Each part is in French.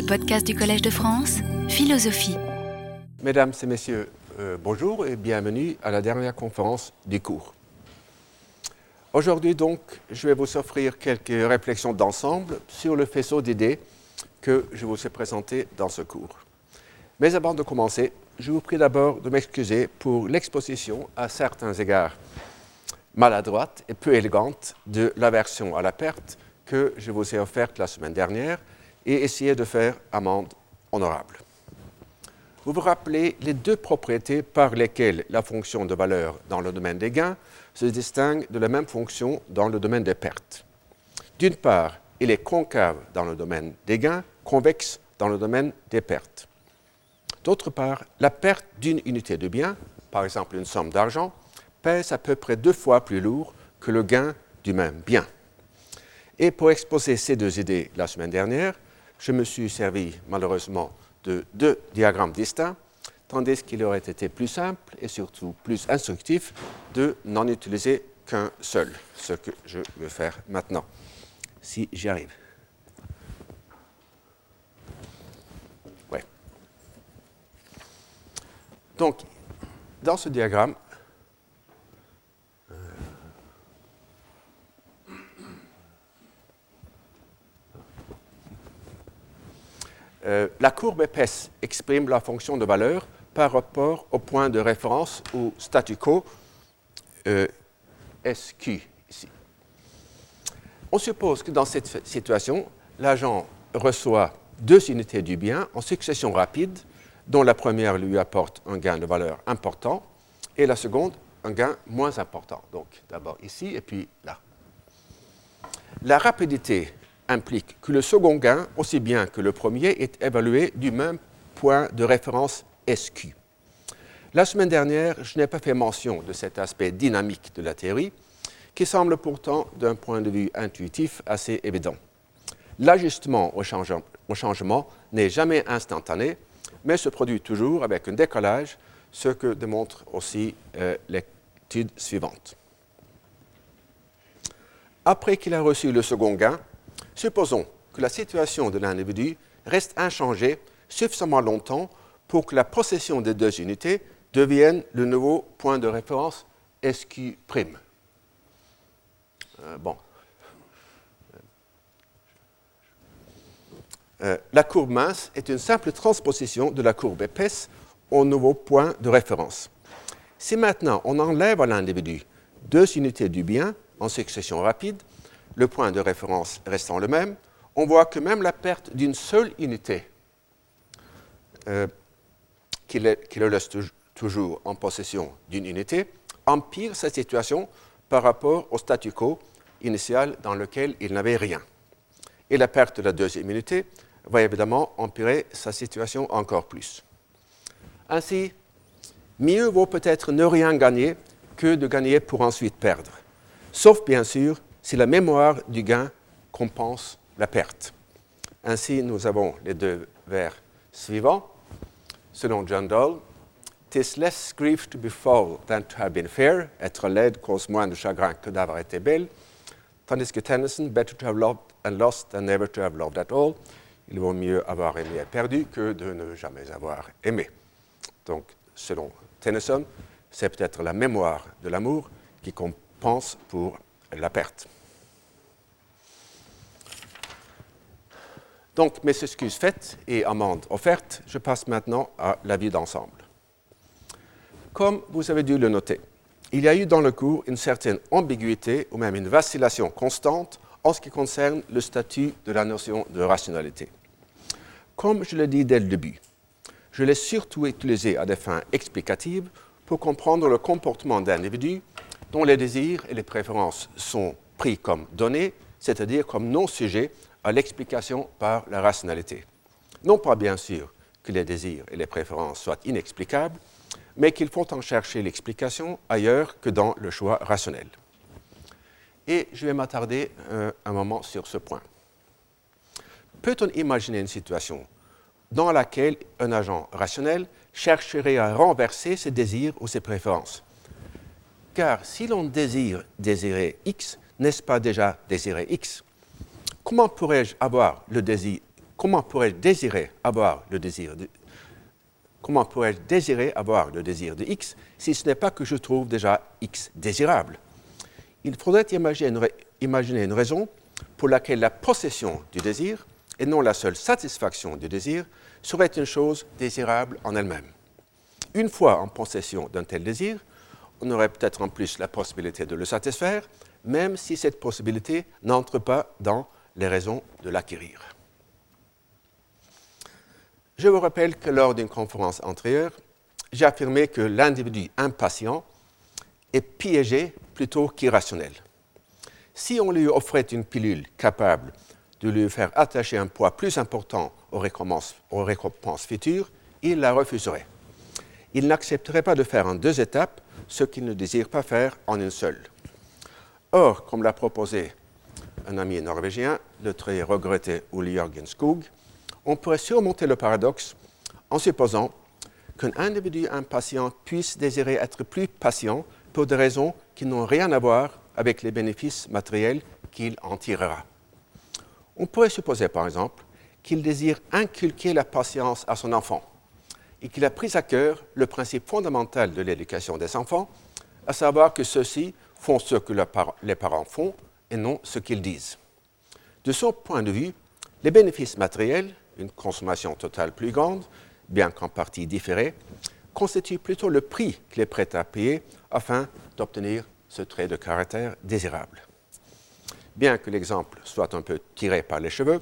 les podcasts du Collège de France, Philosophie. Mesdames et messieurs, euh, bonjour et bienvenue à la dernière conférence du cours. Aujourd'hui donc, je vais vous offrir quelques réflexions d'ensemble sur le faisceau d'idées que je vous ai présenté dans ce cours. Mais avant de commencer, je vous prie d'abord de m'excuser pour l'exposition à certains égards maladroite et peu élégante de l'aversion à la perte que je vous ai offerte la semaine dernière et essayer de faire amende honorable. Vous vous rappelez les deux propriétés par lesquelles la fonction de valeur dans le domaine des gains se distingue de la même fonction dans le domaine des pertes. D'une part, il est concave dans le domaine des gains, convexe dans le domaine des pertes. D'autre part, la perte d'une unité de bien, par exemple une somme d'argent, pèse à peu près deux fois plus lourd que le gain du même bien. Et pour exposer ces deux idées la semaine dernière, je me suis servi malheureusement de deux diagrammes distincts, tandis qu'il aurait été plus simple et surtout plus instructif de n'en utiliser qu'un seul, ce que je vais faire maintenant, si j'y arrive. Donc, dans ce diagramme, Euh, la courbe épaisse exprime la fonction de valeur par rapport au point de référence ou statu quo euh, SQ ici. On suppose que dans cette situation, l'agent reçoit deux unités du bien en succession rapide, dont la première lui apporte un gain de valeur important et la seconde un gain moins important. Donc d'abord ici et puis là. La rapidité implique que le second gain, aussi bien que le premier, est évalué du même point de référence SQ. La semaine dernière, je n'ai pas fait mention de cet aspect dynamique de la théorie, qui semble pourtant, d'un point de vue intuitif, assez évident. L'ajustement au, changement n'est jamais instantané, mais se produit toujours avec un décalage, ce que démontre aussi euh, l'étude suivante. Après qu'il a reçu le second gain, Supposons que la situation de l'individu reste inchangée suffisamment longtemps pour que la possession des deux unités devienne le nouveau point de référence SQ'. Euh, bon. Euh, la courbe mince est une simple transposition de la courbe épaisse au nouveau point de référence. Si maintenant on enlève à l'individu deux unités du bien en succession rapide, le point de référence restant le même, on voit que même la perte d'une seule unité, euh, qui, le, laisse toujours en possession d'une unité, empire sa situation par rapport au statu quo initial dans lequel il n'avait rien. Et la perte de la deuxième unité va évidemment empirer sa situation encore plus. Ainsi, mieux vaut peut-être ne rien gagner que de gagner pour ensuite perdre, sauf bien sûr si la mémoire du gain compense la perte. Ainsi, nous avons les deux vers suivants. Selon John Dole, Tis less grief to be foul than to have been fair. Être laide cause moins de chagrin que d'avoir été belle. Tandis que Tennyson, better to have loved and lost than never to have loved at all. Il vaut mieux avoir aimé et perdu que de ne jamais avoir aimé. Donc, selon Tennyson, c'est peut-être la mémoire de l'amour qui compense pour la perte. Donc, mes excuses faites et amendes offertes, je passe maintenant à la vie d'ensemble. Comme vous avez dû le noter, il y a eu dans le cours une certaine ambiguïté ou même une vacillation constante en ce qui concerne le statut de la notion de rationalité. Comme je l'ai dit dès le début, je l'ai surtout utilisé à des fins explicatives pour comprendre le comportement d'individus dont les désirs et les préférences sont pris comme données, c'est-à-dire comme non-sujets à l'explication par la rationalité. Non pas bien sûr que les désirs et les préférences soient inexplicables, mais qu'il faut en chercher l'explication ailleurs que dans le choix rationnel. Et je vais m'attarder euh, un moment sur ce point. Peut-on imaginer une situation dans laquelle un agent rationnel chercherait à renverser ses désirs ou ses préférences? Car si l'on désire désirer X, n'est-ce pas déjà désirer X? Comment pourrais-je avoir le désir comment pourrais-je désirer avoir le désir de, comment pourrais-je désirer avoir le désir de X si ce n'est pas que je trouve déjà X désirable? Il faudrait imaginer une raison pour laquelle la possession du désir, et non la seule satisfaction du désir, serait une chose désirable en elle-même. Une fois en possession d'un tel désir, on aurait peut-être en plus la possibilité de le satisfaire, même si cette possibilité n'entre pas dans les raisons de l'acquérir. Je vous rappelle que lors d'une conférence antérieure, j'ai affirmé que l'individu impatient est piégé plutôt qu'irrationnel. Si on lui offrait une pilule capable de lui faire attacher un poids plus important aux récompenses, aux récompenses futures, il la refuserait. Il n'accepterait pas de faire en deux étapes ce qu'il ne désire pas faire en une seule. Or, comme l'a proposé un ami norvégien, le très regretté Uli Jørgen Skog, on pourrait surmonter le paradoxe en supposant qu'un individu impatient puisse désirer être plus patient pour des raisons qui n'ont rien à voir avec les bénéfices matériels qu'il en tirera. On pourrait supposer, par exemple, qu'il désire inculquer la patience à son enfant et qu'il a pris à cœur le principe fondamental de l'éducation des enfants, à savoir que ceux-ci font ce que les parents font et non ce qu'ils disent. De son point de vue, les bénéfices matériels une consommation totale plus grande, bien qu'en partie différée, constitue plutôt le prix qu'il est prêt à payer afin d'obtenir ce trait de caractère désirable. Bien que l'exemple soit un peu tiré par les cheveux,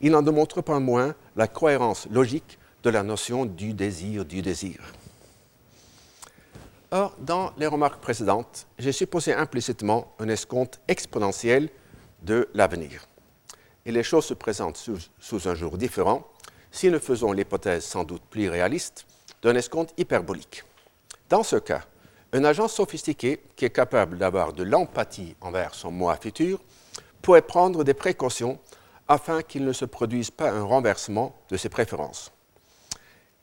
il n'en démontre pas moins la cohérence logique de la notion du désir du désir. Or, dans les remarques précédentes, j'ai supposé implicitement un escompte exponentiel de l'avenir et les choses se présentent sous, un jour différent si nous faisons l'hypothèse sans doute plus réaliste d'un escompte hyperbolique. Dans ce cas, un agent sophistiqué qui est capable d'avoir de l'empathie envers son moi futur pourrait prendre des précautions afin qu'il ne se produise pas un renversement de ses préférences.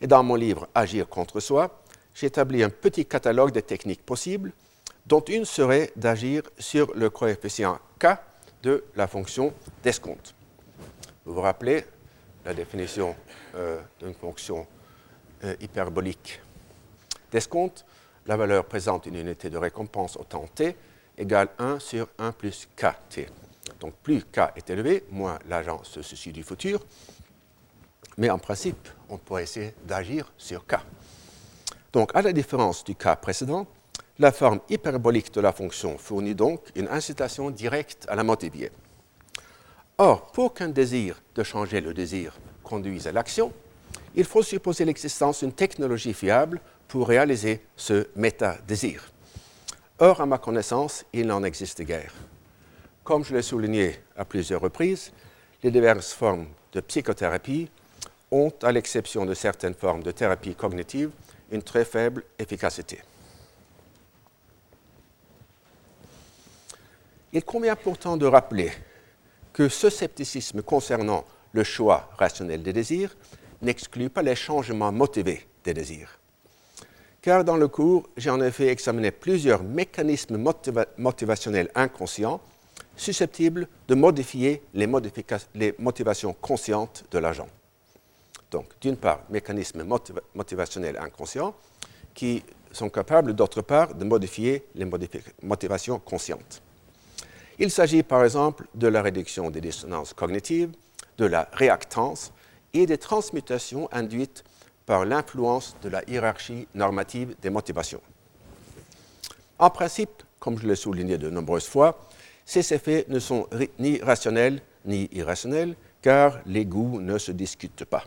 Et dans mon livre Agir contre soi, j'ai établi un petit catalogue de techniques possibles, dont une serait d'agir sur le coefficient K de la fonction d'escompte. Vous vous rappelez la définition euh, d'une fonction euh, hyperbolique d'escompte? La valeur présente une unité de récompense au temps t égale 1 sur 1 plus kt. Donc plus k est élevé, moins l'agent se soucie du futur. Mais en principe, on pourrait essayer d'agir sur k. Donc à la différence du cas précédent, la forme hyperbolique de la fonction fournit donc une incitation directe à la motiver. Or, pour qu'un désir de changer le désir conduise à l'action, il faut supposer l'existence d'une technologie fiable pour réaliser ce méta-désir. Or, à ma connaissance, il n'en existe guère. Comme je l'ai souligné à plusieurs reprises, les diverses formes de psychothérapie ont, à l'exception de certaines formes de thérapie cognitive, une très faible efficacité. Il convient pourtant de rappeler que ce scepticisme concernant le choix rationnel des désirs n'exclut pas les changements motivés des désirs. Car dans le cours, j'ai en effet examiné plusieurs mécanismes motivationnels inconscients susceptibles de modifier les, les motivations conscientes de l'agent. Donc, d'une part, mécanismes motivationnels inconscients qui sont capables, d'autre part, de modifier les motivations conscientes. Il s'agit par exemple de la réduction des dissonances cognitives, de la réactance et des transmutations induites par l'influence de la hiérarchie normative des motivations. En principe, comme je l'ai souligné de nombreuses fois, ces effets ne sont ni rationnels ni irrationnels, car les goûts ne se discutent pas.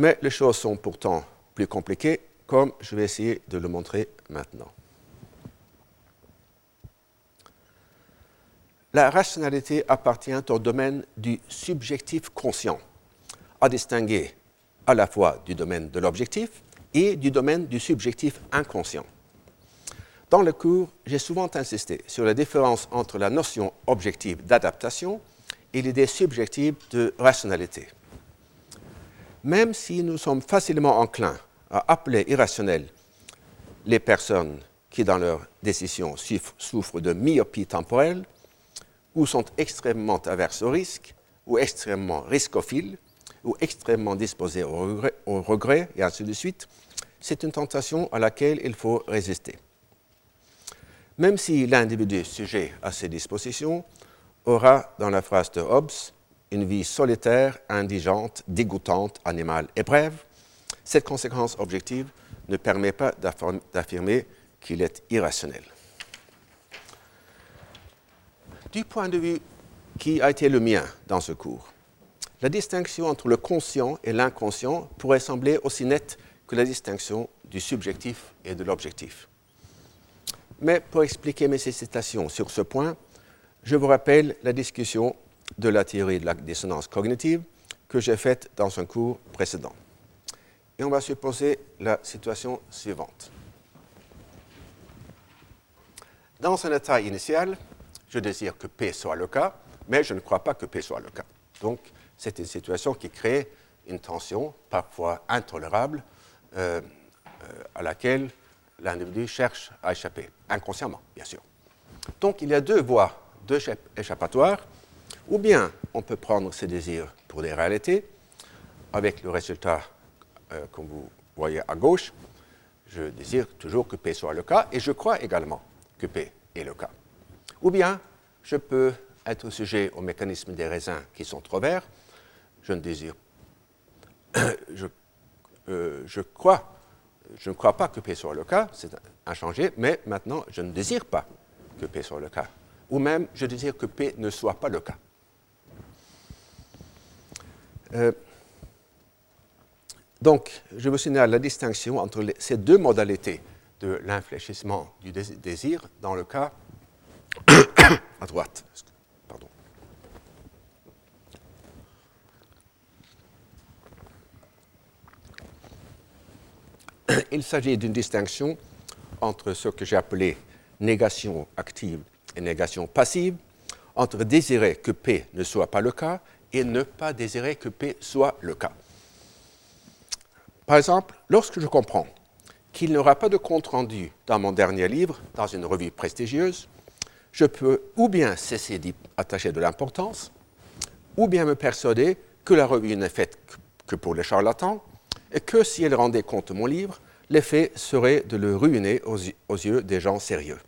Mais les choses sont pourtant plus compliquées, comme je vais essayer de le montrer maintenant. La rationalité appartient au domaine du subjectif conscient, à distinguer à la fois du domaine de l'objectif et du domaine du subjectif inconscient. Dans le cours, j'ai souvent insisté sur la différence entre la notion objective d'adaptation et l'idée subjective de rationalité. Même si nous sommes facilement enclins à appeler irrationnelles les personnes qui, dans leurs décisions, souffrent de myopie temporelle, ou sont extrêmement averses au risque, ou extrêmement riscophile, ou extrêmement disposé au regret, et ainsi de suite, c'est une tentation à laquelle il faut résister. Même si l'individu sujet à ces dispositions aura, dans la phrase de Hobbes, une vie solitaire, indigente, dégoûtante, animale et brève, cette conséquence objective ne permet pas d'affirmer qu'il est irrationnel. Du point de vue qui a été le mien dans ce cours, la distinction entre le conscient et l'inconscient pourrait sembler aussi nette que la distinction du subjectif et de l'objectif. Mais pour expliquer mes hésitations sur ce point, je vous rappelle la discussion de la théorie de la dissonance cognitive que j'ai faite dans un cours précédent. Et on va supposer la situation suivante. Dans un état initial, je désire que P soit le cas, mais je ne crois pas que P soit le cas. Donc, c'est une situation qui crée une tension, parfois intolérable, euh, euh, à laquelle l'individu cherche à échapper, inconsciemment, bien sûr. Donc, il y a deux voies, deux échappatoires. Ou bien on peut prendre ses désirs pour des réalités, avec le résultat, euh, comme vous voyez à gauche, je désire toujours que P soit le cas, et je crois également que P est le cas. Ou bien je peux être sujet au mécanisme des raisins qui sont trop verts, je ne désire, je, euh, je crois, je ne crois pas que P soit le cas, c'est inchangé, mais maintenant je ne désire pas que P soit le cas. Ou même je désire que P ne soit pas le cas. Euh, donc, je vous signale la distinction entre ces deux modalités de l'infléchissement du désir dans le cas à droite. il s'agit d'une distinction entre ce que j'ai appelé négation active et négation passive, entre désirer que P ne soit pas le cas et ne pas désirer que P soit le cas. Par exemple, lorsque je comprends qu'il n'y aura pas de compte-rendu dans mon dernier livre, dans une revue prestigieuse, je peux ou bien cesser d'y attacher de l'importance, ou bien me persuader que la revue n'est faite que pour les charlatans, et que si elle rendait compte de mon livre, l'effet serait de le ruiner aux, yeux des gens sérieux.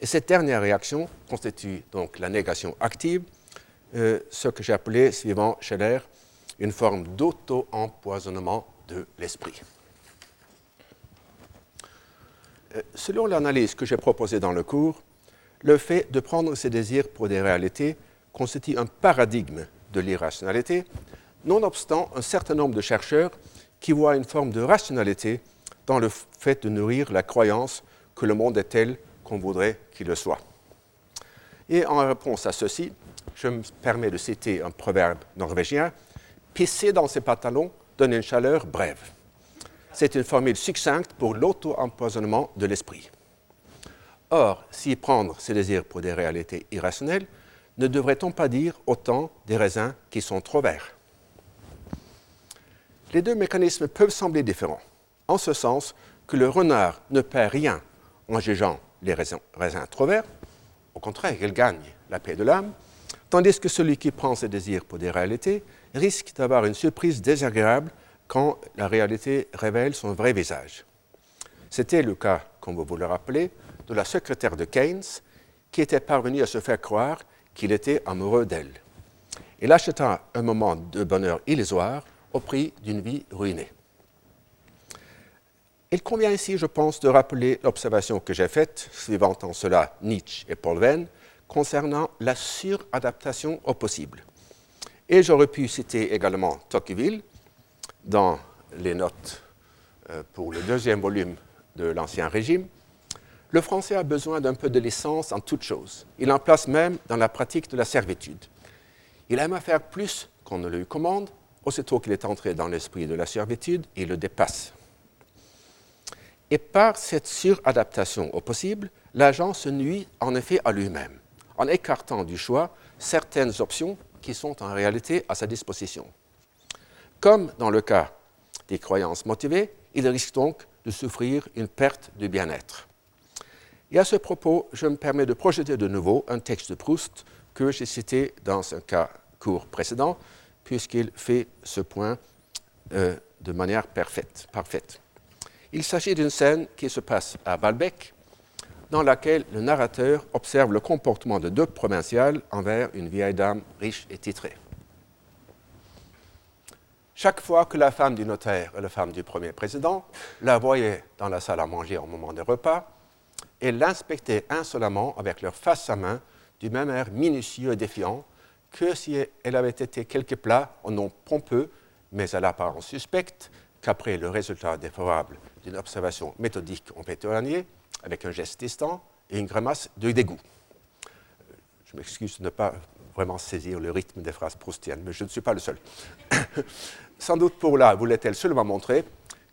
Et cette dernière réaction constitue donc la négation active, euh, ce que j'ai appelé, suivant Scheller, une forme d'auto-empoisonnement de l'esprit. Euh, selon l'analyse que j'ai proposée dans le cours, le fait de prendre ses désirs pour des réalités constitue un paradigme de l'irrationalité, nonobstant un certain nombre de chercheurs qui voient une forme de rationalité dans le fait de nourrir la croyance que le monde est tel qu'on voudrait qu'il le soit. Et en réponse à ceci, je me permets de citer un proverbe norvégien Pisser dans ses pantalons donne une chaleur brève. C'est une formule succincte pour l'auto-empoisonnement de l'esprit. Or, si prendre ses désirs pour des réalités irrationnelles, ne devrait-on pas dire autant des raisins qui sont trop verts? Les deux mécanismes peuvent sembler différents en ce sens que le renard ne perd rien en jugeant les raisins, trop verts, au contraire, il gagne la paix de l'âme, tandis que celui qui prend ses désirs pour des réalités risque d'avoir une surprise désagréable quand la réalité révèle son vrai visage. C'était le cas, comme vous vous le rappelez, de la secrétaire de Keynes, qui était parvenue à se faire croire qu'il était amoureux d'elle. Il acheta un moment de bonheur illusoire au prix d'une vie ruinée. Il convient ici, je pense, de rappeler l'observation que j'ai faite, suivant en cela Nietzsche et Paul Venn, concernant la suradaptation au possible. Et j'aurais pu citer également Tocqueville dans les notes euh, pour le deuxième volume de l'Ancien Régime. Le français a besoin d'un peu de licence en toute chose. Il en place même dans la pratique de la servitude. Il aime à faire plus qu'on ne lui commande. Aussitôt qu'il est entré dans l'esprit de la servitude, il le dépasse. Et par cette suradaptation au possible, l'agent se nuit en effet à lui-même, en écartant du choix certaines options qui sont en réalité à sa disposition. Comme dans le cas des croyances motivées, il risque donc de souffrir une perte de bien-être. Et à ce propos, je me permets de projeter de nouveau un texte de Proust que j'ai cité dans un cas cours précédent, puisqu'il fait ce point euh, de manière parfaite. Il s'agit d'une scène qui se passe à Balbec, dans laquelle le narrateur observe le comportement de deux provinciales envers une vieille dame riche et titrée. Chaque fois que la femme du notaire et la femme du premier président la voyaient dans la salle à manger au moment des repas, elles l'inspectaient insolemment avec leur face à main du même air minutieux et défiant que si elle avait été quelque plat au nom pompeux, mais à l'apparence suspecte, qu'après le résultat défavorable d'une observation méthodique en pétolanier, avec un geste distant et une grimace de dégoût. Je m'excuse de ne pas vraiment saisir le rythme des phrases proustiennes, mais je ne suis pas le seul. Sans doute pour là voulait-elle seulement montrer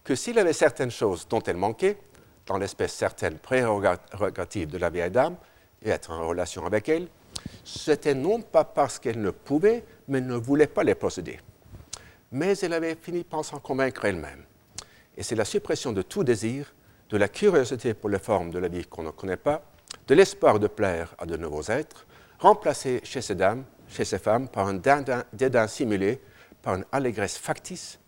que s'il avait certaines choses dont elle manquait, dans l'espèce certaines prérogatives de la vieille dame, et être en relation avec elle, c'était non pas parce qu'elle ne pouvait, mais ne voulait pas les posséder. Mais elle avait fini par s'en convaincre elle-même. Et c'est la suppression de tout désir, de la curiosité pour les formes de la vie qu'on ne connaît pas, de l'espoir de plaire à de nouveaux êtres, remplacé chez ces dames, chez ces femmes, par un dédain, simulé, par une allégresse factice,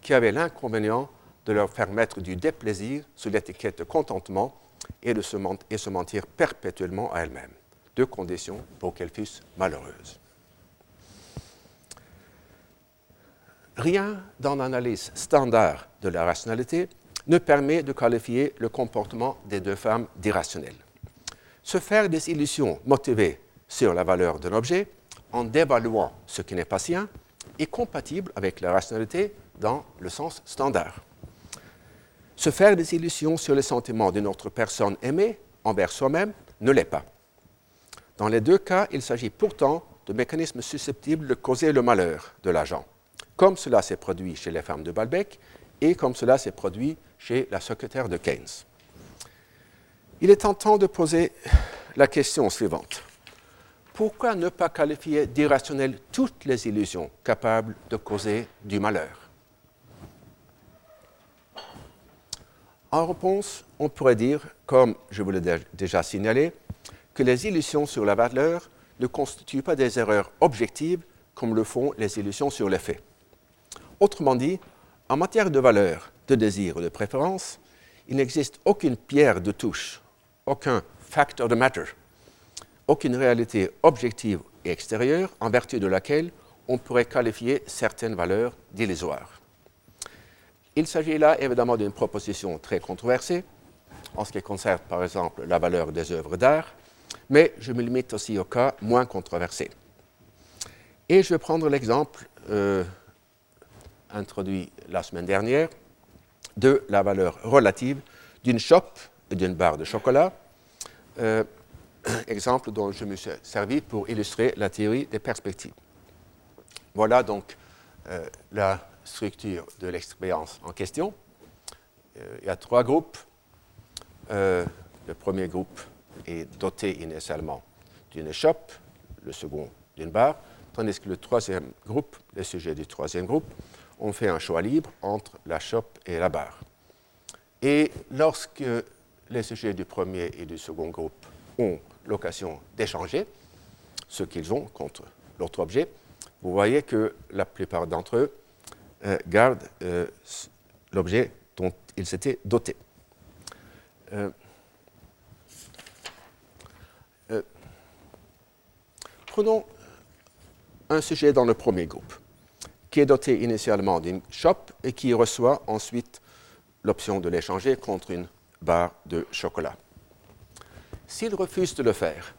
qui avait l'inconvénient de leur faire mettre du déplaisir sous l'étiquette de contentement et, de se, se mentir perpétuellement à elles-mêmes. Deux conditions pour qu'elles fussent malheureuses. Rien dans l'analyse standard de la rationalité ne permet de qualifier le comportement des deux femmes d'irrationnel. Se faire des illusions motivées sur la valeur d'un objet en dévaluant ce qui n'est pas sien est compatible avec la rationalité dans le sens standard. Se faire des illusions sur les sentiments d'une autre personne aimée envers soi-même ne l'est pas. Dans les deux cas, il s'agit pourtant de mécanismes susceptibles de causer le malheur de l'agent, comme cela s'est produit chez les femmes de Balbec et comme cela s'est produit chez la secrétaire de Keynes. Il est tentant de poser la question suivante. Pourquoi ne pas qualifier d'irrationnelles toutes les illusions capables de causer du malheur? En réponse, on pourrait dire, comme je vous l'ai déjà signalé, que les illusions sur la valeur ne constituent pas des erreurs objectives comme le font les illusions sur les faits. Autrement dit, en matière de valeur, de désir ou de préférence, il n'existe aucune pierre de touche, aucun fact of the matter, aucune réalité objective et extérieure en vertu de laquelle on pourrait qualifier certaines valeurs d'illusoires. Il s'agit là évidemment d'une proposition très controversée en ce qui concerne par exemple la valeur des œuvres d'art, mais je me limite aussi au cas moins controversé. Et je vais prendre l'exemple euh, introduit la semaine dernière de la valeur relative d'une chope et d'une barre de chocolat, euh, exemple dont je me suis servi pour illustrer la théorie des perspectives. Voilà donc euh, la structure de l'expérience en question. Euh, il y a trois groupes. Le premier groupe est doté initialement d'une échoppe, le second d'une barre, tandis que le troisième groupe, les sujets du troisième groupe, ont fait un choix libre entre la chope et la barre. Et lorsque les sujets du premier et du second groupe ont l'occasion d'échanger ce qu'ils ont contre l'autre objet, vous voyez que la plupart d'entre eux euh, garde euh, l'objet dont il s'était doté. Euh, prenons un sujet dans le premier groupe, qui est doté initialement d'une chope et qui reçoit ensuite l'option de l'échanger contre une barre de chocolat. S'il refuse de le faire,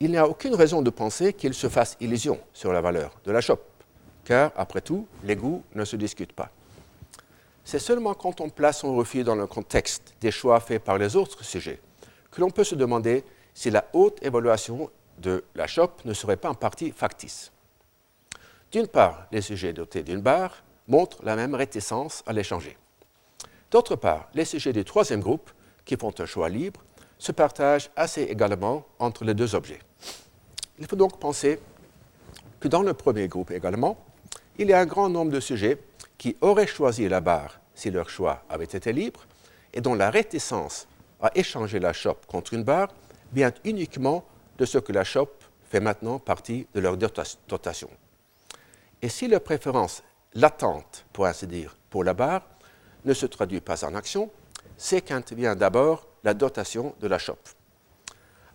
il n'y a aucune raison de penser qu'il se fasse illusion sur la valeur de la chope car, après tout, les goûts ne se discutent pas. C'est seulement quand on place son refus dans le contexte des choix faits par les autres sujets que l'on peut se demander si la haute évaluation de la chope ne serait pas en partie factice. D'une part, les sujets dotés d'une barre montrent la même réticence à l'échanger. D'autre part, les sujets du troisième groupe, qui font un choix libre, se partagent assez également entre les deux objets. Il faut donc penser que dans le premier groupe également, il y a un grand nombre de sujets qui auraient choisi la barre si leur choix avait été libre et dont la réticence à échanger la chope contre une barre vient uniquement de ce que la chope fait maintenant partie de leur dotation. Et si la préférence latente, pour ainsi dire, pour la barre ne se traduit pas en action, c'est qu'intervient d'abord la dotation de la chope.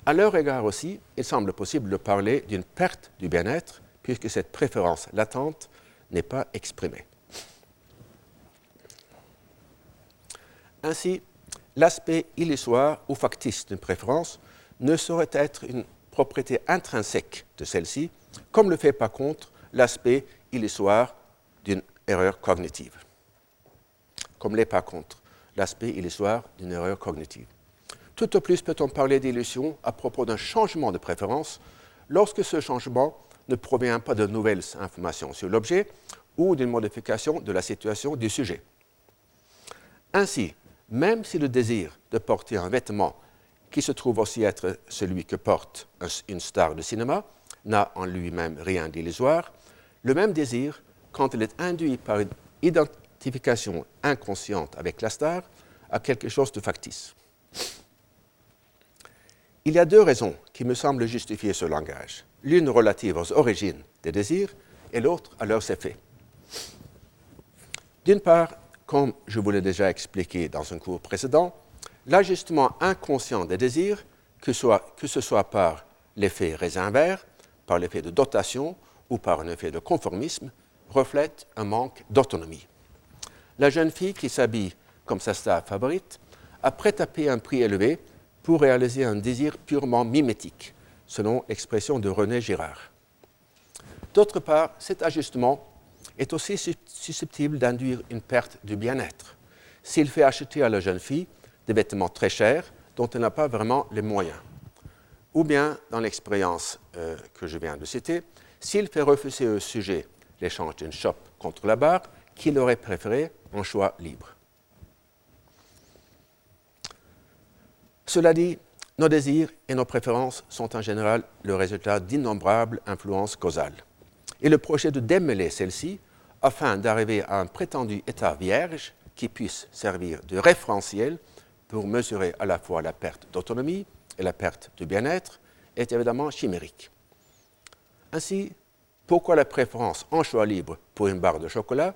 À leur égard aussi, il semble possible de parler d'une perte du bien-être, puisque cette préférence latente n'est pas exprimée. Ainsi, l'aspect illusoire ou factice d'une préférence ne saurait être une propriété intrinsèque de celle-ci, comme le fait par contre l'aspect illusoire d'une erreur cognitive. Comme l'est par contre l'aspect illusoire d'une erreur cognitive. Tout au plus peut-on parler d'illusion à propos d'un changement de préférence lorsque ce changement ne provient pas de nouvelles informations sur l'objet ou d'une modification de la situation du sujet. Ainsi, même si le désir de porter un vêtement qui se trouve aussi être celui que porte une star de cinéma n'a en lui-même rien d'illusoire, le même désir, quand il est induit par une identification inconsciente avec la star, a quelque chose de factice. Il y a deux raisons qui me semblent justifier ce langage, l'une relative aux origines des désirs et l'autre à leurs effets. D'une part, comme je vous l'ai déjà expliqué dans un cours précédent, l'ajustement inconscient des désirs, que, ce soit par l'effet raisin vert, par l'effet de dotation ou par un effet de conformisme, reflète un manque d'autonomie. La jeune fille qui s'habille comme sa star favorite a prêt à payer un prix élevé pour réaliser un désir purement mimétique, selon l'expression de René Girard. D'autre part, cet ajustement est aussi susceptible d'induire une perte du bien-être s'il fait acheter à la jeune fille des vêtements très chers dont elle n'a pas vraiment les moyens. Ou bien, dans l'expérience euh, que je viens de citer, s'il fait refuser au sujet l'échange d'une chope contre la barre qu'il aurait préféré en choix libre. Cela dit, nos désirs et nos préférences sont en général le résultat d'innombrables influences causales. Et le projet de démêler celles-ci afin d'arriver à un prétendu état vierge qui puisse servir de référentiel pour mesurer à la fois la perte d'autonomie et la perte de bien-être, est évidemment chimérique. Ainsi, pourquoi la préférence en choix libre pour une barre de chocolat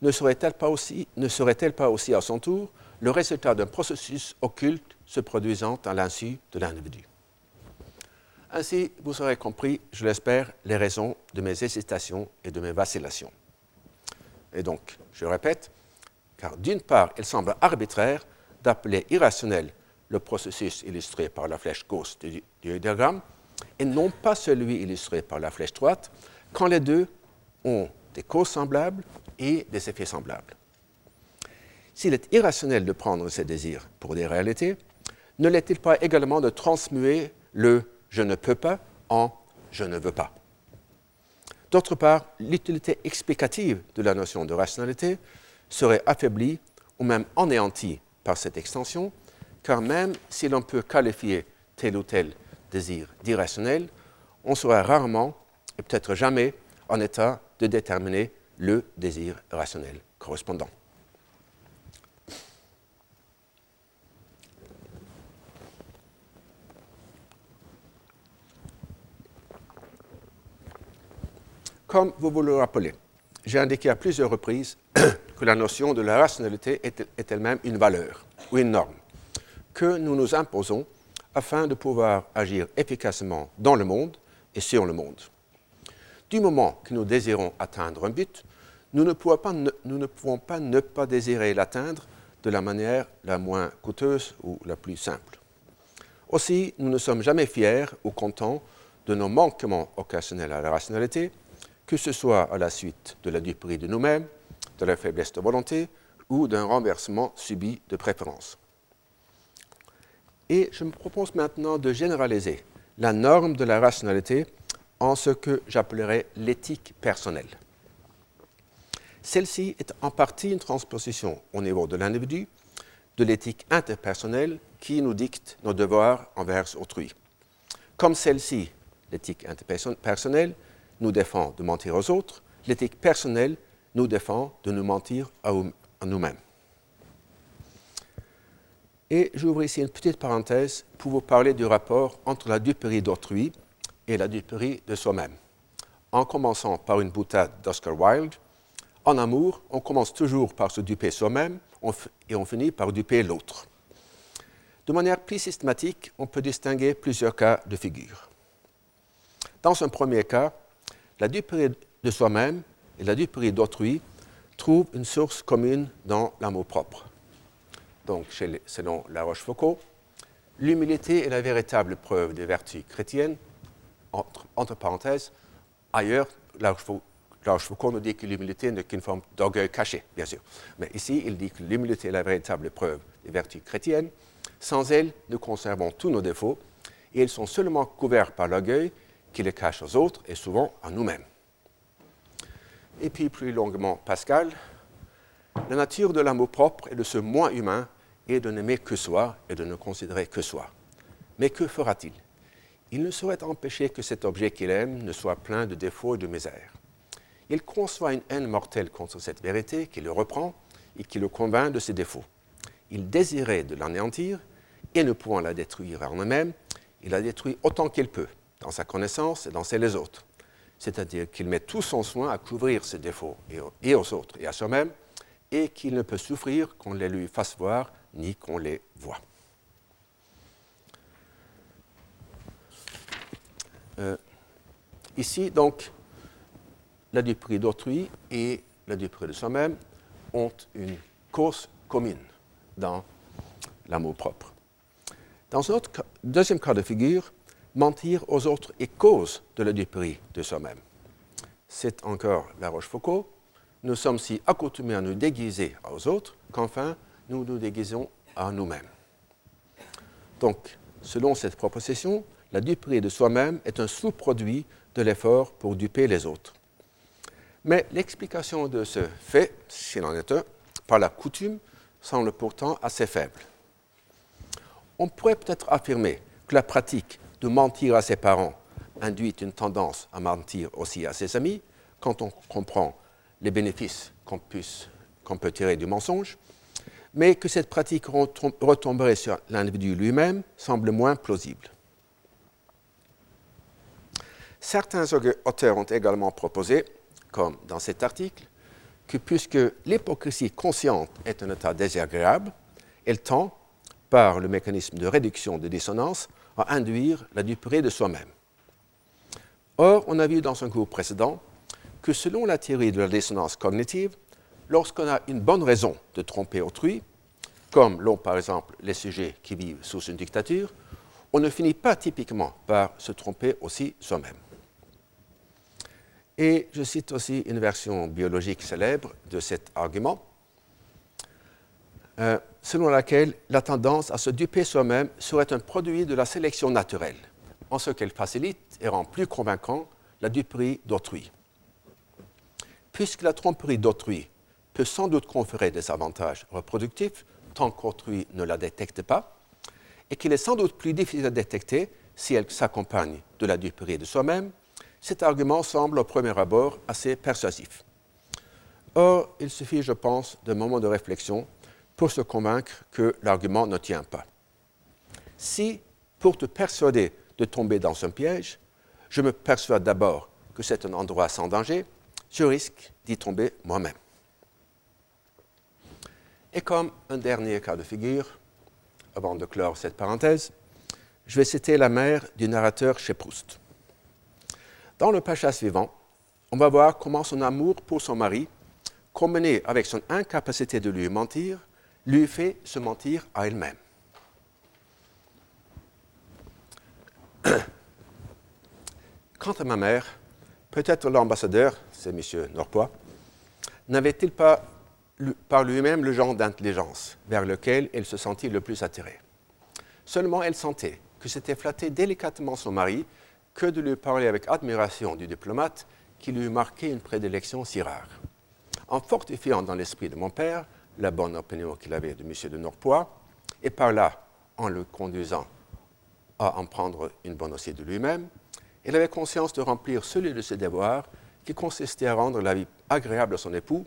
ne serait-elle pas, aussi, à son tour le résultat d'un processus occulte se produisant à l'insu de l'individu? Ainsi, vous aurez compris, je l'espère, les raisons de mes hésitations et de mes vacillations. Et donc, je répète, car d'une part, il semble arbitraire d'appeler irrationnel le processus illustré par la flèche gauche du, diagramme et non pas celui illustré par la flèche droite, quand les deux ont des causes semblables et des effets semblables. S'il est irrationnel de prendre ces désirs pour des réalités, ne l'est-il pas également de transmuer le je ne peux pas en je ne veux pas D'autre part, l'utilité explicative de la notion de rationalité serait affaiblie ou même anéantie par cette extension, car même si l'on peut qualifier tel ou tel désir d'irrationnel, on sera rarement, et peut-être jamais, en état de déterminer le désir rationnel correspondant. Comme vous vous le rappelez, j'ai indiqué à plusieurs reprises que la notion de la rationalité est, elle-même une valeur ou une norme que nous nous imposons afin de pouvoir agir efficacement dans le monde et sur le monde. Du moment que nous désirons atteindre un but, nous ne, pouvons pas ne, pas pas désirer l'atteindre de la manière la moins coûteuse ou la plus simple. Aussi, nous ne sommes jamais fiers ou contents de nos manquements occasionnels à la rationalité, que ce soit à la suite de la duperie de nous-mêmes, de la faiblesse de volonté ou d'un renversement subi de préférence. Et je me propose maintenant de généraliser la norme de la rationalité en ce que j'appellerais l'éthique personnelle. Celle-ci est en partie une transposition au niveau de l'individu de l'éthique interpersonnelle qui nous dicte nos devoirs envers autrui. Comme celle-ci, l'éthique interpersonnelle, nous défend de mentir aux autres, l'éthique personnelle nous défend de nous mentir à, nous-mêmes. Et j'ouvre ici une petite parenthèse pour vous parler du rapport entre la duperie d'autrui et la duperie de soi-même. en commençant par une boutade d'Oscar Wilde, en amour, on commence toujours par se duper soi-même et on finit par duper l'autre. De manière plus systématique, on peut distinguer plusieurs cas de figure. Dans un premier cas, la duperie de soi-même et la duperie d'autrui trouvent une source commune dans l'amour propre. Donc, selon La Rochefoucauld, l'humilité est la véritable preuve des vertus chrétiennes. Entre, parenthèses, ailleurs, La Rochefoucauld nous dit que l'humilité n'est qu'une forme d'orgueil caché, bien sûr. Mais ici, il dit que l'humilité est la véritable preuve des vertus chrétiennes. Sans elle, nous conservons tous nos défauts et ils sont seulement couverts par l'orgueil qui les cache aux autres et souvent à nous-mêmes. Et puis plus longuement, Pascal, la nature de l'amour propre et de ce moins humain est de n'aimer que soi et de ne considérer que soi. Mais que fera-t-il? Il ne saurait empêcher que cet objet qu'il aime ne soit plein de défauts et de misères. Il conçoit une haine mortelle contre cette vérité qui le reprend et qui le convainc de ses défauts. Il désirait de l'anéantir et ne pouvant la détruire en elle-même, il la détruit autant qu'il peut, dans sa connaissance et dans celle des autres. C'est-à-dire qu'il met tout son soin à couvrir ses défauts et aux autres et à soi-même, et qu'il ne peut souffrir qu'on les lui fasse voir ni qu'on les voit. Euh, ici, donc, la duperie d'autrui et la duperie de soi-même ont une cause commune dans l'amour propre. Dans un autre, deuxième cas de figure, mentir aux autres est cause de la duperie de soi-même. C'est encore La Rochefoucauld. Nous sommes si accoutumés à nous déguiser aux autres qu'enfin nous nous déguisons à nous-mêmes. Donc, selon cette proposition, la duperie de soi-même est un sous-produit de l'effort pour duper les autres. Mais l'explication de ce fait, s'il en est un, par la coutume, semble pourtant assez faible. On pourrait peut-être affirmer que la pratique de mentir à ses parents induit une tendance à mentir aussi à ses amis, quand on comprend les bénéfices qu'on peut tirer du mensonge, mais que cette pratique retomberait sur l'individu lui-même semble moins plausible. Certains auteurs ont également proposé, comme dans cet article, que puisque l'hypocrisie consciente est un état désagréable, elle tend, par le mécanisme de réduction de dissonance, à induire la duperie de soi-même. Or, on a vu dans un cours précédent que selon la théorie de la dissonance cognitive, lorsqu'on a une bonne raison de tromper autrui, comme l'ont par exemple les sujets qui vivent sous une dictature, on ne finit pas typiquement par se tromper aussi soi-même. Et je cite aussi une version biologique célèbre de cet argument, euh, selon laquelle la tendance à se duper soi-même serait un produit de la sélection naturelle, en ce qu'elle facilite et rend plus convaincant la duperie d'autrui. Puisque la tromperie d'autrui peut sans doute conférer des avantages reproductifs tant qu'autrui ne la détecte pas, et qu'il est sans doute plus difficile à détecter si elle s'accompagne de la duperie de soi-même, cet argument semble au premier abord assez persuasif. Or, il suffit, je pense, d'un moment de réflexion pour se convaincre que l'argument ne tient pas. Si, pour te persuader de tomber dans un piège, je me persuade d'abord que c'est un endroit sans danger, je risque d'y tomber moi-même. Et comme un dernier cas de figure, avant de clore cette parenthèse, je vais citer la mère du narrateur chez Proust. Dans le pacha suivant, on va voir comment son amour pour son mari, combiné avec son incapacité de lui mentir, lui fait se mentir à elle-même. Quant à ma mère, peut-être l'ambassadeur, c'est M. Norpois, n'avait-il pas par lui-même le genre d'intelligence vers lequel elle se sentit le plus attirée? Seulement elle sentait que c'était flatter délicatement son mari que de lui parler avec admiration du diplomate qui lui marquait une prédilection si rare. En fortifiant dans l'esprit de mon père la bonne opinion qu'il avait de M. de Norpois, et par là, en le conduisant à en prendre une bonne aussi de lui-même, il avait conscience de remplir celui de ses devoirs qui consistait à rendre la vie agréable à son époux,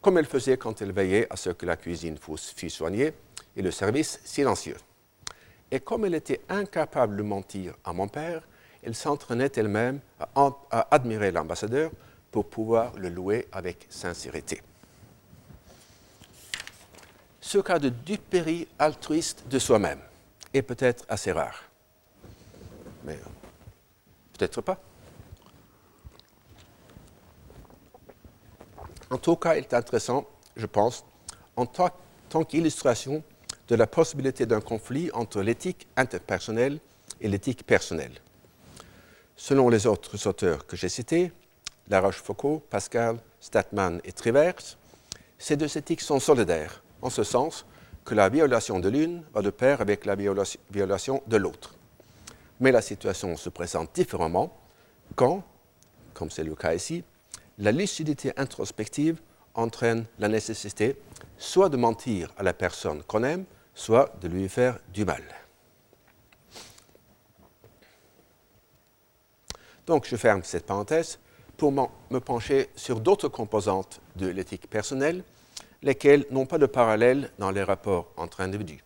comme elle faisait quand elle veillait à ce que la cuisine fût soignée et le service silencieux. Et comme elle était incapable de mentir à mon père, elle s'entraînait elle-même à, admirer l'ambassadeur pour pouvoir le louer avec sincérité. Ce cas de duperie altruiste de soi-même est peut-être assez rare, mais peut-être pas. En tout cas, il est intéressant, je pense, en tant, qu'illustration de la possibilité d'un conflit entre l'éthique interpersonnelle et l'éthique personnelle. Selon les autres auteurs que j'ai cités, La Rochefoucauld, Pascal, Statman et Trivers, ces deux éthiques sont solidaires, en ce sens que la violation de l'une va de pair avec la violation de l'autre. Mais la situation se présente différemment quand, comme c'est le cas ici, la lucidité introspective entraîne la nécessité soit de mentir à la personne qu'on aime, soit de lui faire du mal. Donc je ferme cette parenthèse pour me pencher sur d'autres composantes de l'éthique personnelle, lesquelles n'ont pas de parallèle dans les rapports entre individus,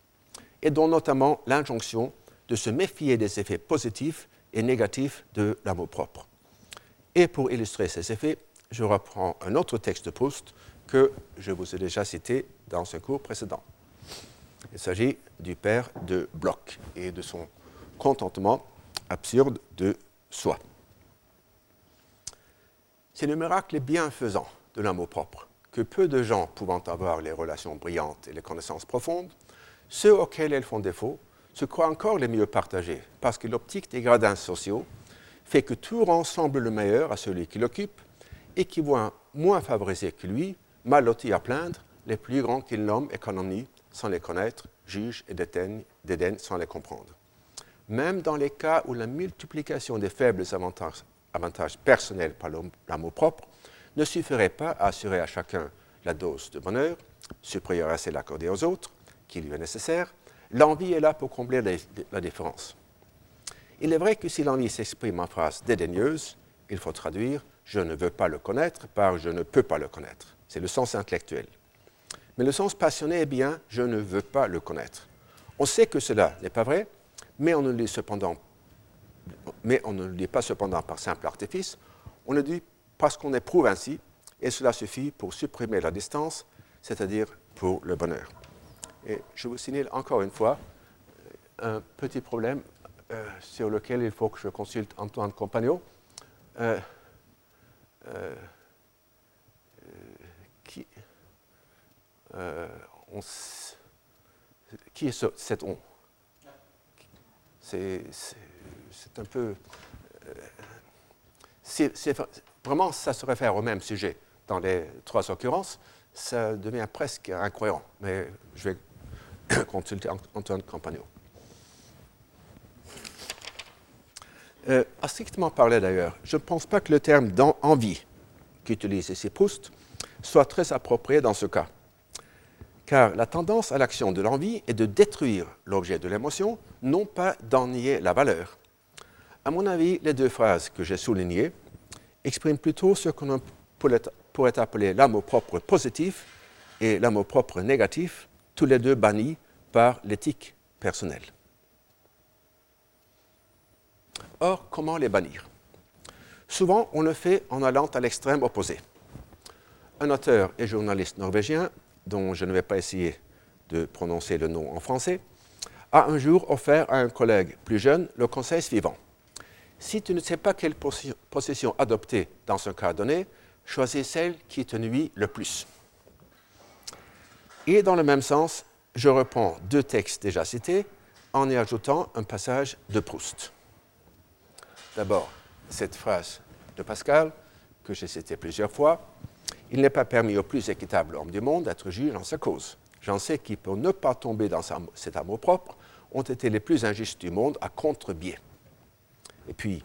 et dont notamment l'injonction de se méfier des effets positifs et négatifs de l'amour-propre. Et pour illustrer ces effets, je reprends un autre texte de Proust que je vous ai déjà cité dans ce cours précédent. Il s'agit du père de Bloch et de son contentement absurde de soi. C'est le miracle bienfaisant de l'amour propre que peu de gens pouvant avoir les relations brillantes et les connaissances profondes, ceux auxquels elles font défaut, se croient encore les mieux partagés, parce que l'optique des gradins sociaux fait que tout rend semble le meilleur à celui qui l'occupe, et qui voit moins favorisé que lui, mal loti à plaindre, les plus grands qu'il nomme économie sans les connaître, juge et dédaigne sans les comprendre. Même dans les cas où la multiplication des faibles avantages, avantages personnels par l'amour propre ne suffirait pas à assurer à chacun la dose de bonheur, supérieure à celle accordée aux autres, qui lui est nécessaire, l'envie est là pour combler la différence. Il est vrai que si l'envie s'exprime en phrase dédaigneuse, il faut traduire je ne veux pas le connaître par je ne peux pas le connaître. C'est le sens intellectuel. Mais le sens passionné est bien je ne veux pas le connaître. On sait que cela n'est pas vrai, mais on ne le cependant mais on ne le dit pas cependant par simple artifice, on le dit parce qu'on éprouve ainsi, et cela suffit pour supprimer la distance, c'est-à-dire pour le bonheur. Et je vous signale encore une fois un petit problème euh, sur lequel il faut que je consulte Antoine Compagnon. Euh, euh, qui, euh, on, qui est cet on? C'est un peu. Euh, vraiment, ça se réfère au même sujet dans les trois occurrences. Ça devient presque incohérent, mais je vais consulter Antoine Campagnon. Euh, à strictement parler d'ailleurs, je ne pense pas que le terme d'envie qu'utilise ici Proust soit très approprié dans ce cas. Car la tendance à l'action de l'envie est de détruire l'objet de l'émotion, non pas d'en nier la valeur. À mon avis, les deux phrases que j'ai soulignées expriment plutôt ce qu'on pourrait appeler l'amour propre positif et l'amour propre négatif, tous les deux bannis par l'éthique personnelle. Or, comment les bannir? Souvent, on le fait en allant à l'extrême opposé. Un auteur et journaliste norvégien, dont je ne vais pas essayer de prononcer le nom en français, a un jour offert à un collègue plus jeune le conseil suivant. Si tu ne sais pas quelle position adopter dans ce cas donné, choisis celle qui te nuit le plus. Et dans le même sens, je reprends deux textes déjà cités en y ajoutant un passage de Proust. D'abord, cette phrase de Pascal, que j'ai citée plusieurs fois, Il n'est pas permis au plus équitable homme du monde d'être juge en sa cause. J'en sais qui, pour ne pas tomber dans cet amour propre, ont été les plus injustes du monde à contre-biais. Et puis,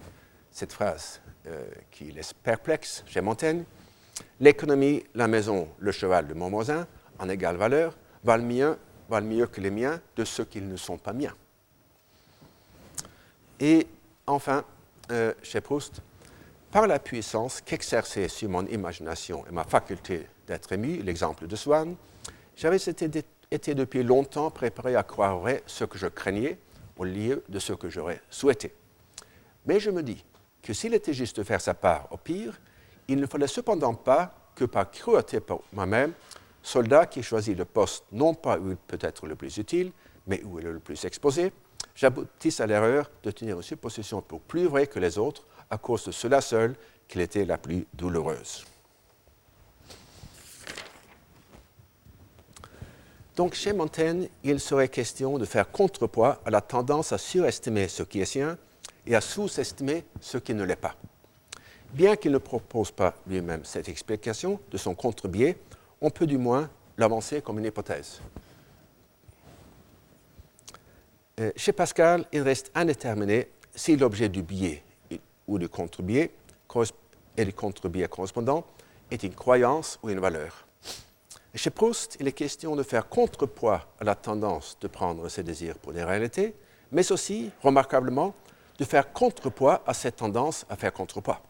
cette phrase euh, qui laisse perplexe chez Montaigne L'économie, la maison, le cheval de mon voisin, en égale valeur, valent mieux, valent mieux que les miens de ceux qui ne sont pas miens. Et enfin, euh, chez Proust, par la puissance qu'exerçait sur mon imagination et ma faculté d'être ému, l'exemple de Swann, j'avais été, depuis longtemps préparé à croire ce que je craignais au lieu de ce que j'aurais souhaité. Mais je me dis que s'il était juste de faire sa part au pire, il ne fallait cependant pas que par cruauté pour moi-même, soldat qui choisit le poste non pas où il peut être le plus utile, mais où il est le plus exposé, j'aboutisse à l'erreur de tenir une supposition pour plus vraie que les autres à cause de cela seul qu'il était la plus douloureuse. Donc chez Montaigne, il serait question de faire contrepoids à la tendance à surestimer ce qui est sien et à sous-estimer ce qui ne l'est pas. Bien qu'il ne propose pas lui-même cette explication de son contre-biais, on peut du moins l'avancer comme une hypothèse. Euh, chez Pascal, il reste indéterminé si l'objet du biais ou du contre-biais et du contre-biais correspondant est une croyance ou une valeur. Chez Proust, il est question de faire contrepoids à la tendance de prendre ses désirs pour des réalités, mais aussi, remarquablement, de faire contrepoids à cette tendance à faire contrepoids.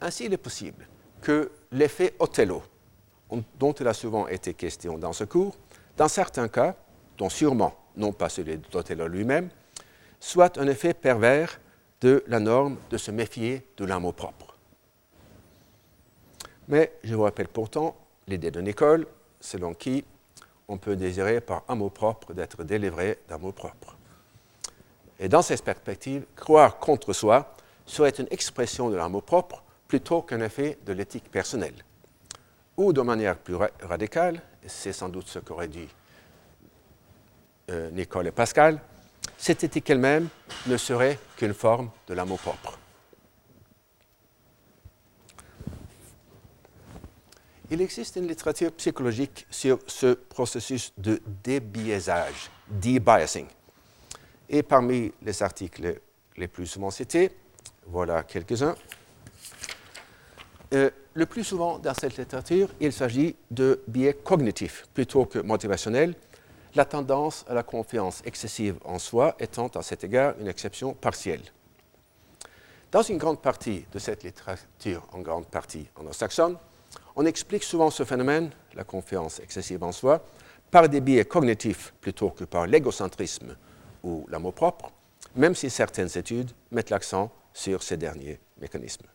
Ainsi, il est possible que l'effet Othello, dont il a souvent été question dans ce cours, dans certains cas, dont sûrement non pas celui d'Othello lui-même, soit un effet pervers de la norme de se méfier de l'amour propre. Mais je vous rappelle pourtant l'idée de Nicole, selon qui on peut désirer par amour propre d'être délivré d'amour propre. Et dans cette perspective, croire contre soi serait une expression de l'amour propre plutôt qu'un effet de l'éthique personnelle. Ou de manière plus radicale, c'est sans doute ce qu'auraient dit euh, Nicole et Pascal, cette éthique elle-même ne serait qu'une forme de l'amour propre. Il existe une littérature psychologique sur ce processus de débiaisage, debiasing. Et parmi les articles les plus souvent cités, voilà quelques-uns. Euh, le plus souvent dans cette littérature, il s'agit de biais cognitifs plutôt que motivationnels, la tendance à la confiance excessive en soi étant à cet égard une exception partielle. Dans une grande partie de cette littérature, en grande partie anglo-saxonne, on explique souvent ce phénomène, la confiance excessive en soi, par des biais cognitifs plutôt que par l'égocentrisme ou l'amour propre, même si certaines études mettent l'accent sur ces derniers mécanismes.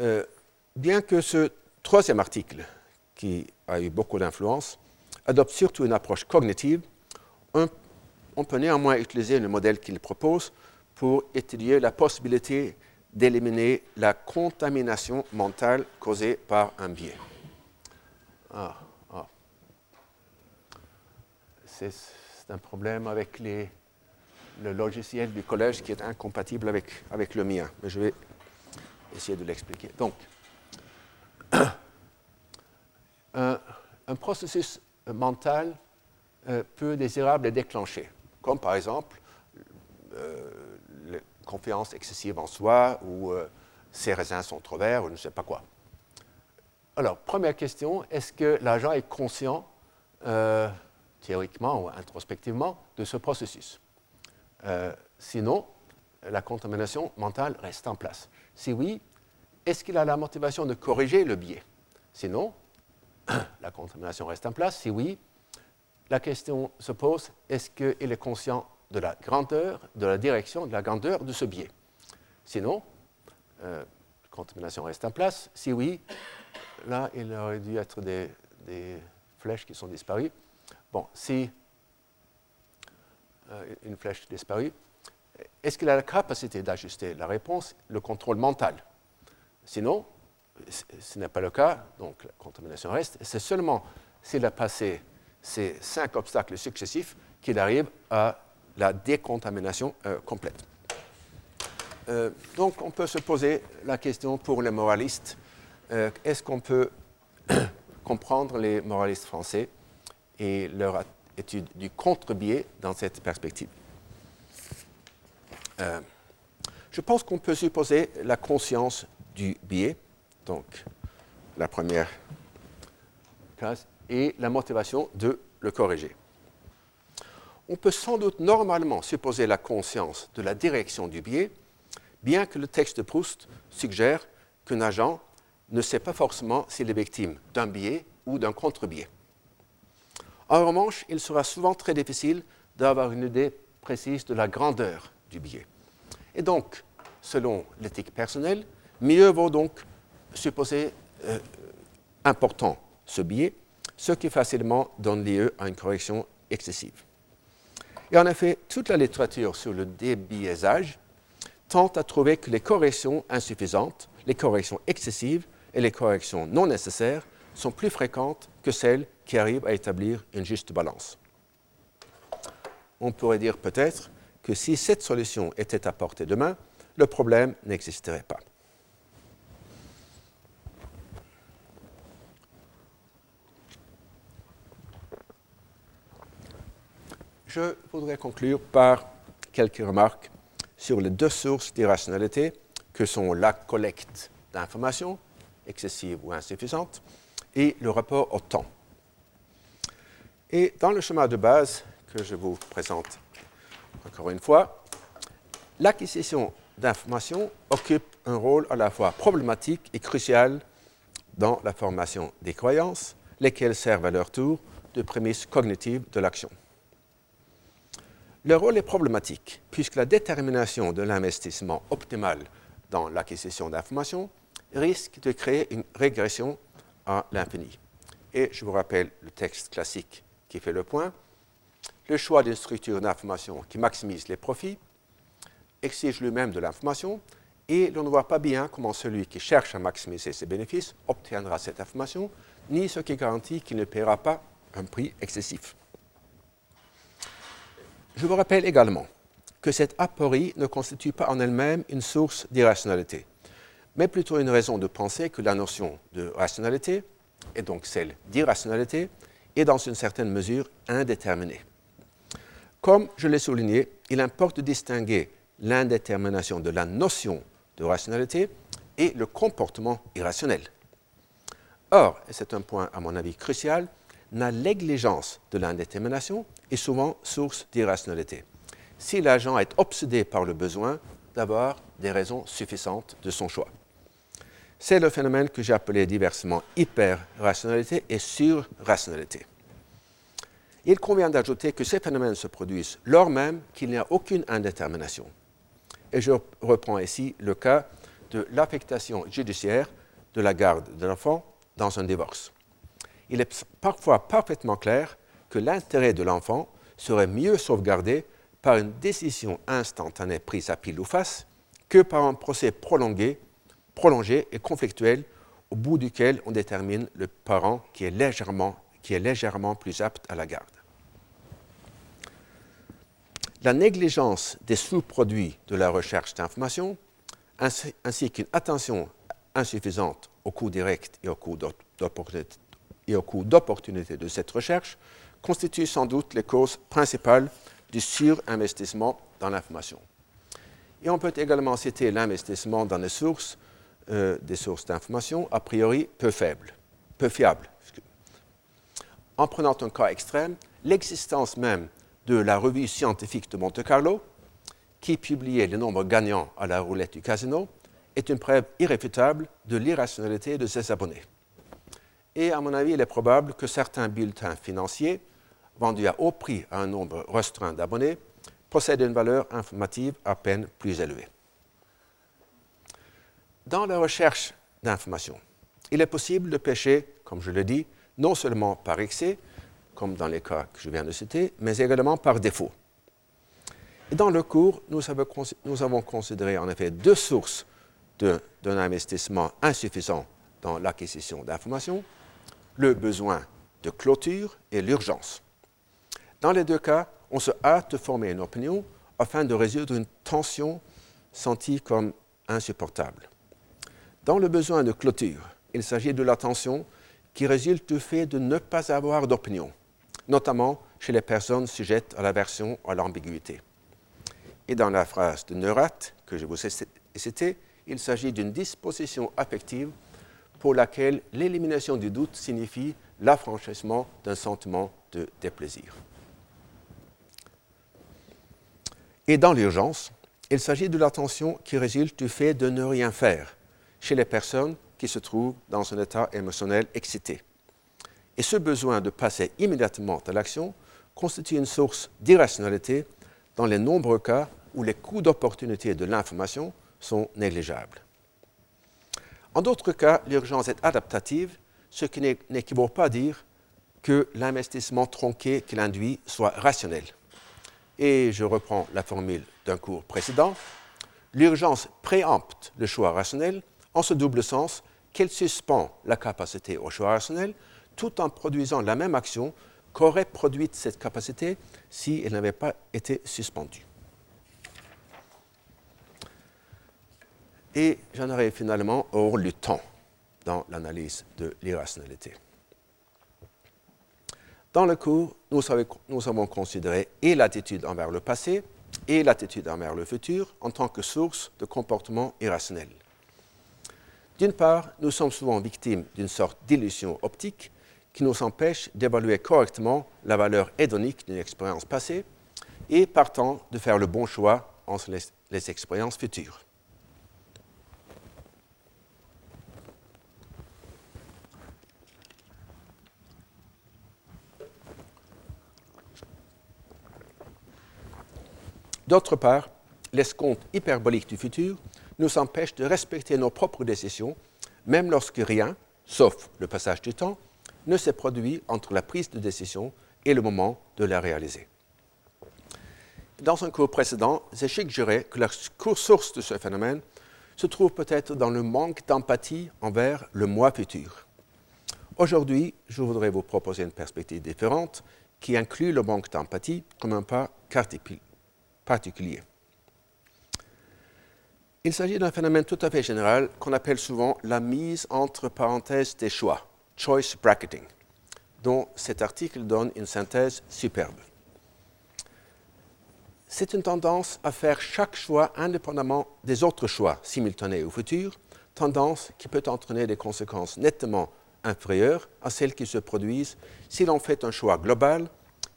Euh, bien que ce troisième article, qui a eu beaucoup d'influence, adopte surtout une approche cognitive, on, peut néanmoins utiliser le modèle qu'il propose pour étudier la possibilité d'éliminer la contamination mentale causée par un biais. Ah, ah. C'est un problème avec le logiciel du collège qui est incompatible avec, avec le mien, mais je vais essayer de l'expliquer. Donc, un, processus mental euh, peu désirable est déclenché, comme par exemple euh, confiance excessive en soi ou euh, ses raisins sont trop verts ou je ne sais pas quoi. Alors, première question, est-ce que l'agent est conscient, euh, théoriquement ou introspectivement, de ce processus? Euh, Sinon, la contamination mentale reste en place. Si oui, est-ce qu'il a la motivation de corriger le biais? Sinon, la contamination reste en place. Si oui, la question se pose, est-ce qu'il est conscient de la grandeur, de la direction, de la grandeur de ce biais? Sinon, euh, la contamination reste en place. Si oui, là, il aurait dû être des, flèches qui sont disparues. Bon, si euh, une flèche disparue, est-ce qu'il a la capacité d'ajuster la réponse, le contrôle mental? Sinon, ce n'est pas le cas, donc la contamination reste. C'est seulement s'il a passé ces cinq obstacles successifs qu'il arrive à la décontamination euh, complète. Euh, donc on peut se poser la question pour les moralistes, euh, est-ce qu'on peut comprendre les moralistes français et leur étude du contre-biais dans cette perspective? Je pense qu'on peut supposer la conscience du biais, donc la première case, et la motivation de le corriger on peut sans doute normalement supposer la conscience de la direction du biais, bien que le texte de Proust suggère qu'un agent ne sait pas forcément s'il est victime d'un biais ou d'un contre-biais. En revanche, il sera souvent très difficile d'avoir une idée précise de la grandeur du biais. Et donc, selon l'éthique personnelle, mieux vaut donc supposer euh, important ce biais, ce qui facilement donne lieu à une correction excessive. Et en effet, toute la littérature sur le débiaisage tente à trouver que les corrections insuffisantes, les corrections excessives et les corrections non nécessaires sont plus fréquentes que celles qui arrivent à établir une juste balance. On pourrait dire peut-être que si cette solution était à portée de main, le problème n'existerait pas. Je voudrais conclure par quelques remarques sur les deux sources d'irrationalité que sont la collecte d'informations, excessive ou insuffisante, et le rapport au temps. Et dans le schéma de base que je vous présente encore une fois, l'acquisition d'informations occupe un rôle à la fois problématique et crucial dans la formation des croyances, lesquelles servent à leur tour de prémisse cognitive de l'action. Le rôle est problématique puisque la détermination de l'investissement optimal dans l'acquisition d'informations risque de créer une régression à l'infini. Et je vous rappelle le texte classique qui fait le point. Le choix d'une structure d'information qui maximise les profits exige lui-même de l'information et l'on ne voit pas bien comment celui qui cherche à maximiser ses bénéfices obtiendra cette information, ni ce qui garantit qu'il ne paiera pas un prix excessif. Je vous rappelle également que cette aporie ne constitue pas en elle-même une source d'irrationalité, mais plutôt une raison de penser que la notion de rationalité, et donc celle d'irrationalité, est dans une certaine mesure indéterminée. Comme je l'ai souligné, il importe de distinguer l'indétermination de la notion de rationalité et le comportement irrationnel. Or, et c'est un point à mon avis crucial, la négligence de l'indétermination est souvent source d'irrationalité. Si l'agent est obsédé par le besoin d'avoir des raisons suffisantes de son choix. C'est le phénomène que j'ai appelé diversement hyper-rationalité et sur-rationalité. Il convient d'ajouter que ces phénomènes se produisent lors même qu'il n'y a aucune indétermination. Et je reprends ici le cas de l'affectation judiciaire de la garde de l'enfant dans un divorce. Il est parfois parfaitement clair que l'intérêt de l'enfant serait mieux sauvegardé par une décision instantanée prise à pile ou face que par un procès prolongé, prolongé et conflictuel au bout duquel on détermine le parent qui est légèrement, plus apte à la garde. La négligence des sous-produits de la recherche d'information, ainsi, ainsi qu'une attention insuffisante au coût direct et au coût d'opportunité de cette recherche constituent sans doute les causes principales du surinvestissement dans l'information. Et on peut également citer l'investissement dans des sources, euh, des sources d'information a priori peu faibles, peu fiables. En prenant un cas extrême, l'existence même de la revue scientifique de Monte Carlo, qui publiait les nombres gagnants à la roulette du casino, est une preuve irréfutable de l'irrationalité de ses abonnés. Et à mon avis, il est probable que certains bulletins financiers, vendus à haut prix à un nombre restreint d'abonnés, possèdent une valeur informative à peine plus élevée. Dans la recherche d'informations, il est possible de pêcher, comme je le dis, non seulement par excès, comme dans les cas que je viens de citer, mais également par défaut. Dans le cours, nous avons, considéré en effet deux sources d'un investissement insuffisant dans l'acquisition d'informations, le besoin de clôture et l'urgence. Dans les deux cas, on se hâte de former une opinion afin de résoudre une tension sentie comme insupportable. Dans le besoin de clôture, il s'agit de la tension qui résulte du fait de ne pas avoir d'opinion notamment chez les personnes sujettes à l'aversion à l'ambiguïté. Et dans la phrase de Neurath que je vous ai citée, il s'agit d'une disposition affective pour laquelle l'élimination du doute signifie l'affranchissement d'un sentiment de déplaisir. Et dans l'urgence, il s'agit de l'attention qui résulte du fait de ne rien faire chez les personnes qui se trouvent dans un état émotionnel excité. Et ce besoin de passer immédiatement à l'action constitue une source d'irrationalité dans les nombreux cas où les coûts d'opportunité de l'information sont négligeables. En d'autres cas, l'urgence est adaptative, ce qui n'équivaut pas à dire que l'investissement tronqué qu'il induit soit rationnel. Et je reprends la formule d'un cours précédent, l'urgence préempte le choix rationnel en ce double sens qu'elle suspend la capacité au choix rationnel tout en produisant la même action qu'aurait produite cette capacité si elle n'avait pas été suspendue. Et j'en arrive finalement au du temps dans l'analyse de l'irrationalité. Dans le cours, nous, avons considéré et l'attitude envers le passé et l'attitude envers le futur en tant que source de comportement irrationnel. D'une part, nous sommes souvent victimes d'une sorte d'illusion optique qui nous empêche d'évaluer correctement la valeur hédonique d'une expérience passée et partant de faire le bon choix entre les expériences futures. D'autre part, l'escompte hyperbolique du futur nous empêche de respecter nos propres décisions, même lorsque rien, sauf le passage du temps, ne s'est produit entre la prise de décision et le moment de la réaliser. Dans un cours précédent, j'ai suggéré que la source de ce phénomène se trouve peut-être dans le manque d'empathie envers le moi futur. Aujourd'hui, je voudrais vous proposer une perspective différente qui inclut le manque d'empathie comme un pas particulier. Il s'agit d'un phénomène tout à fait général qu'on appelle souvent la mise entre parenthèses des choix, choice bracketing, dont cet article donne une synthèse superbe. C'est une tendance à faire chaque choix indépendamment des autres choix simultanés ou futurs, tendance qui peut entraîner des conséquences nettement inférieures à celles qui se produisent si l'on fait un choix global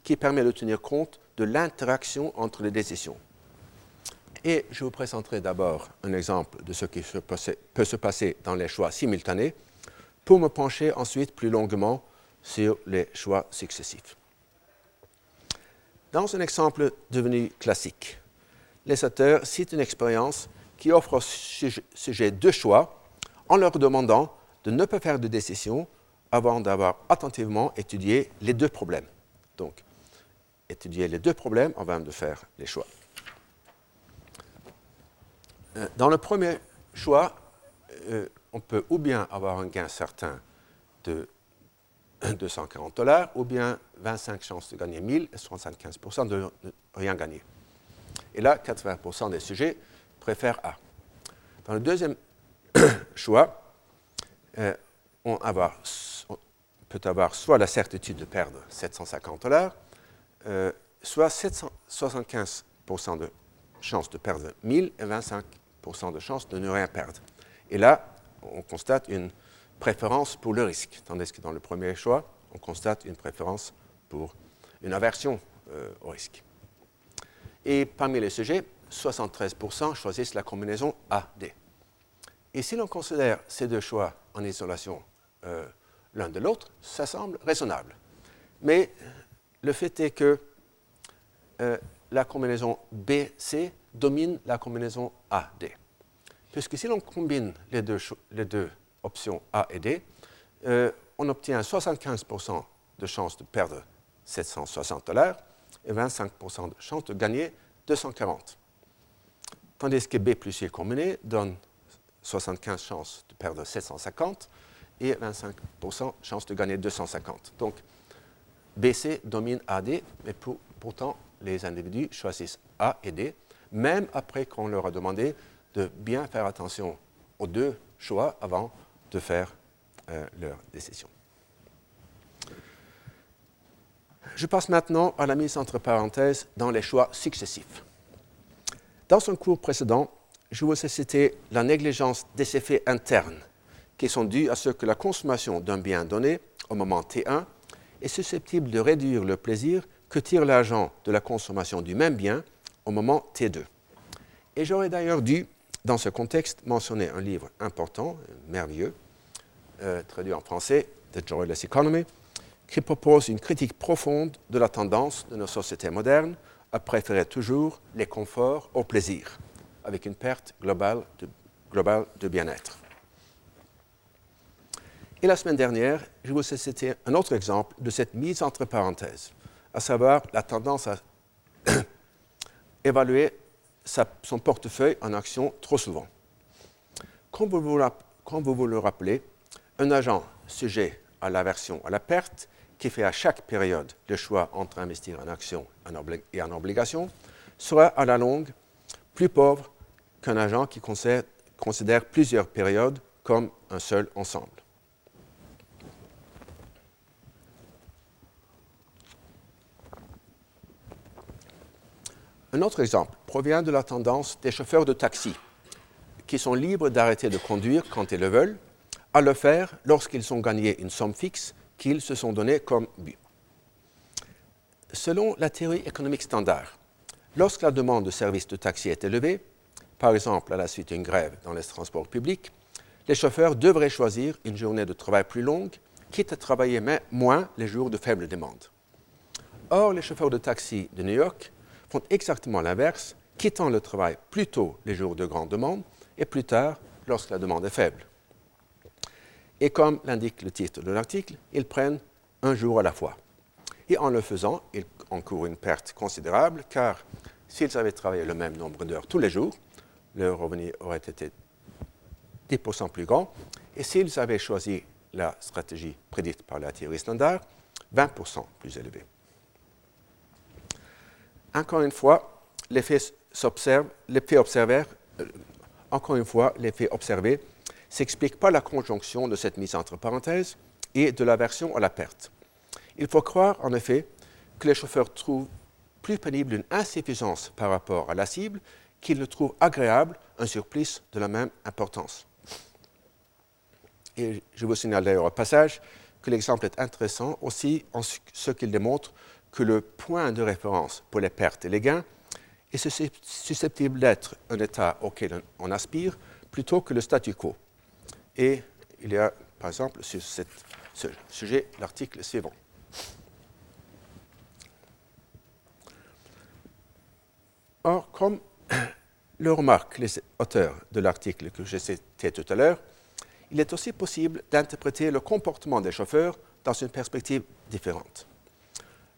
qui permet de tenir compte de l'interaction entre les décisions. Et je vous présenterai d'abord un exemple de ce qui peut se passer dans les choix simultanés pour me pencher ensuite plus longuement sur les choix successifs. Dans un exemple devenu classique, les auteurs citent une expérience qui offre au sujet deux choix en leur demandant de ne pas faire de décision avant d'avoir attentivement étudié les deux problèmes. Donc, étudier les deux problèmes avant de faire les choix. Euh, dans le premier choix, euh, on peut ou bien avoir un gain certain de 240 dollars, ou bien 25 chances de gagner 1000 et 75% de rien gagner. Et là, 80% des sujets préfèrent A. Dans le deuxième choix, euh, on, on, peut avoir soit la certitude de perdre 750 dollars, euh, soit 75% de chance de perdre 1000 et 25% de chance de ne rien perdre. Et là, on constate une préférence pour le risque, tandis que dans le premier choix, on constate une préférence pour une aversion euh, au risque. Et parmi les sujets, 73% choisissent la combinaison A-D. Et si l'on considère ces deux choix en isolation euh, l'un de l'autre, ça semble raisonnable. Mais le fait est que euh, la combinaison BC domine la combinaison AD. Puisque si l'on combine les deux, options A et D, euh, on obtient 75% de chance de perdre 760 dollars et 25% de chance de gagner 240. Tandis que B plus C combiné donne 75 chances de perdre 750 et 25% chance de gagner 250. Donc, BC domine AD, mais pourtant les individus choisissent A et D, même après qu'on leur a demandé de bien faire attention aux deux choix avant de faire euh, leur décision. Je passe maintenant à la mise entre parenthèses dans les choix successifs. Dans son cours précédent, je vous ai cité la négligence des effets internes qui sont dus à ce que la consommation d'un bien donné au moment T1 est susceptible de réduire le plaisir que tire l'agent de la consommation du même bien au moment T2. Et j'aurais d'ailleurs dû, dans ce contexte, mentionner un livre important, merveilleux, euh, traduit en français, The Joyless Economy, qui propose une critique profonde de la tendance de nos sociétés modernes à préférer toujours les conforts au plaisir, avec une perte globale de, globale de bien-être. Et la semaine dernière, je vous ai cité un autre exemple de cette mise entre parenthèses, à savoir la tendance à évaluer son portefeuille en action trop souvent. Comme vous, vous le rappelez, un agent sujet à l'aversion à la perte, qui fait à chaque période le choix entre investir en action et en obligation, sera à la longue plus pauvre qu'un agent qui considère plusieurs périodes comme un seul ensemble. Un autre exemple provient de la tendance des chauffeurs de taxi, qui sont libres d'arrêter de conduire quand ils le veulent, à le faire lorsqu'ils ont gagné une somme fixe qu'ils se sont donnée comme but. Selon la théorie économique standard, lorsque la demande de services de taxi est élevée, par exemple à la suite d'une grève dans les transports publics, les chauffeurs devraient choisir une journée de travail plus longue, quitte à travailler moins les jours de faible demande. Or, les chauffeurs de taxi de New York font exactement l'inverse, quittant le travail plus tôt les jours de grande demande et plus tard lorsque la demande est faible. Et comme l'indique le titre de l'article, ils prennent un jour à la fois. Et en le faisant, ils encourent une perte considérable car s'ils avaient travaillé le même nombre d'heures tous les jours, leur revenu aurait été 10% plus grand. Et s'ils avaient choisi la stratégie prédite par la théorie standard, 20% plus élevé. Encore une fois, l'effet observé, euh, encore une fois, l'effet observé s'explique par la conjonction de cette mise entre parenthèses et de l'aversion à la perte. Il faut croire, en effet, que les chauffeurs trouvent plus pénible une insuffisance par rapport à la cible qu'ils ne trouvent agréable un surplus de la même importance. Et je vous signale d'ailleurs au passage que l'exemple est intéressant aussi en ce qu'il démontre que le point de référence pour les pertes et les gains est susceptible d'être un état auquel on aspire plutôt que le statu quo. Et il y a, par exemple, sur ce sujet, l'article suivant. Or, comme le remarquent les auteurs de l'article que j'ai cité tout à l'heure, il est aussi possible d'interpréter le comportement des chauffeurs dans une perspective différente.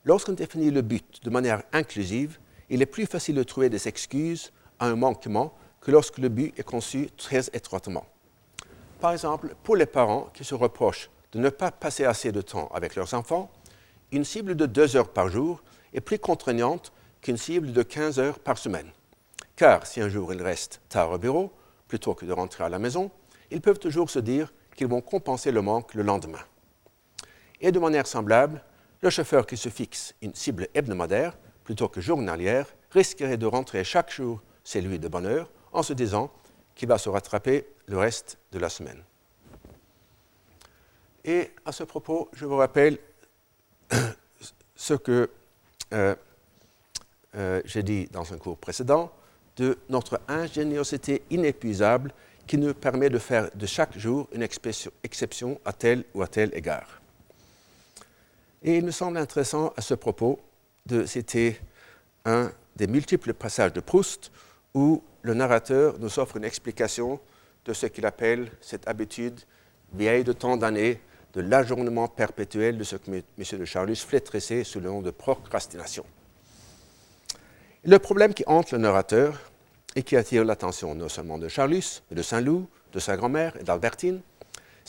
Lorsqu'on définit le but de manière inclusive, il est plus facile de trouver des excuses à un manquement que lorsque le but est conçu très étroitement. Par exemple, pour les parents qui se reprochent de ne pas passer assez de temps avec leurs enfants, une cible de deux heures par jour est plus contraignante qu'une cible de 15 heures par semaine. Car si un jour ils restent tard au bureau, plutôt que de rentrer à la maison, ils peuvent toujours se dire qu'ils vont compenser le manque le lendemain. Et de manière semblable, le chauffeur qui se fixe une cible hebdomadaire plutôt que journalière risquerait de rentrer chaque jour celui de bonne heure en se disant qu'il va se rattraper le reste de la semaine. Et à ce propos, je vous rappelle ce que euh, euh, j'ai dit dans un cours précédent de notre ingéniosité inépuisable qui nous permet de faire de chaque jour une exception à tel ou à tel égard. Et il me semble intéressant à ce propos de citer un des multiples passages de Proust où le narrateur nous offre une explication de ce qu'il appelle cette habitude vieille de tant d'années de l'ajournement perpétuel de ce que M. de Charlus flétrissait sous le nom de procrastination. Le problème qui hante le narrateur et qui attire l'attention non seulement de Charlus, mais de Saint-Loup, de sa grand-mère et d'Albertine,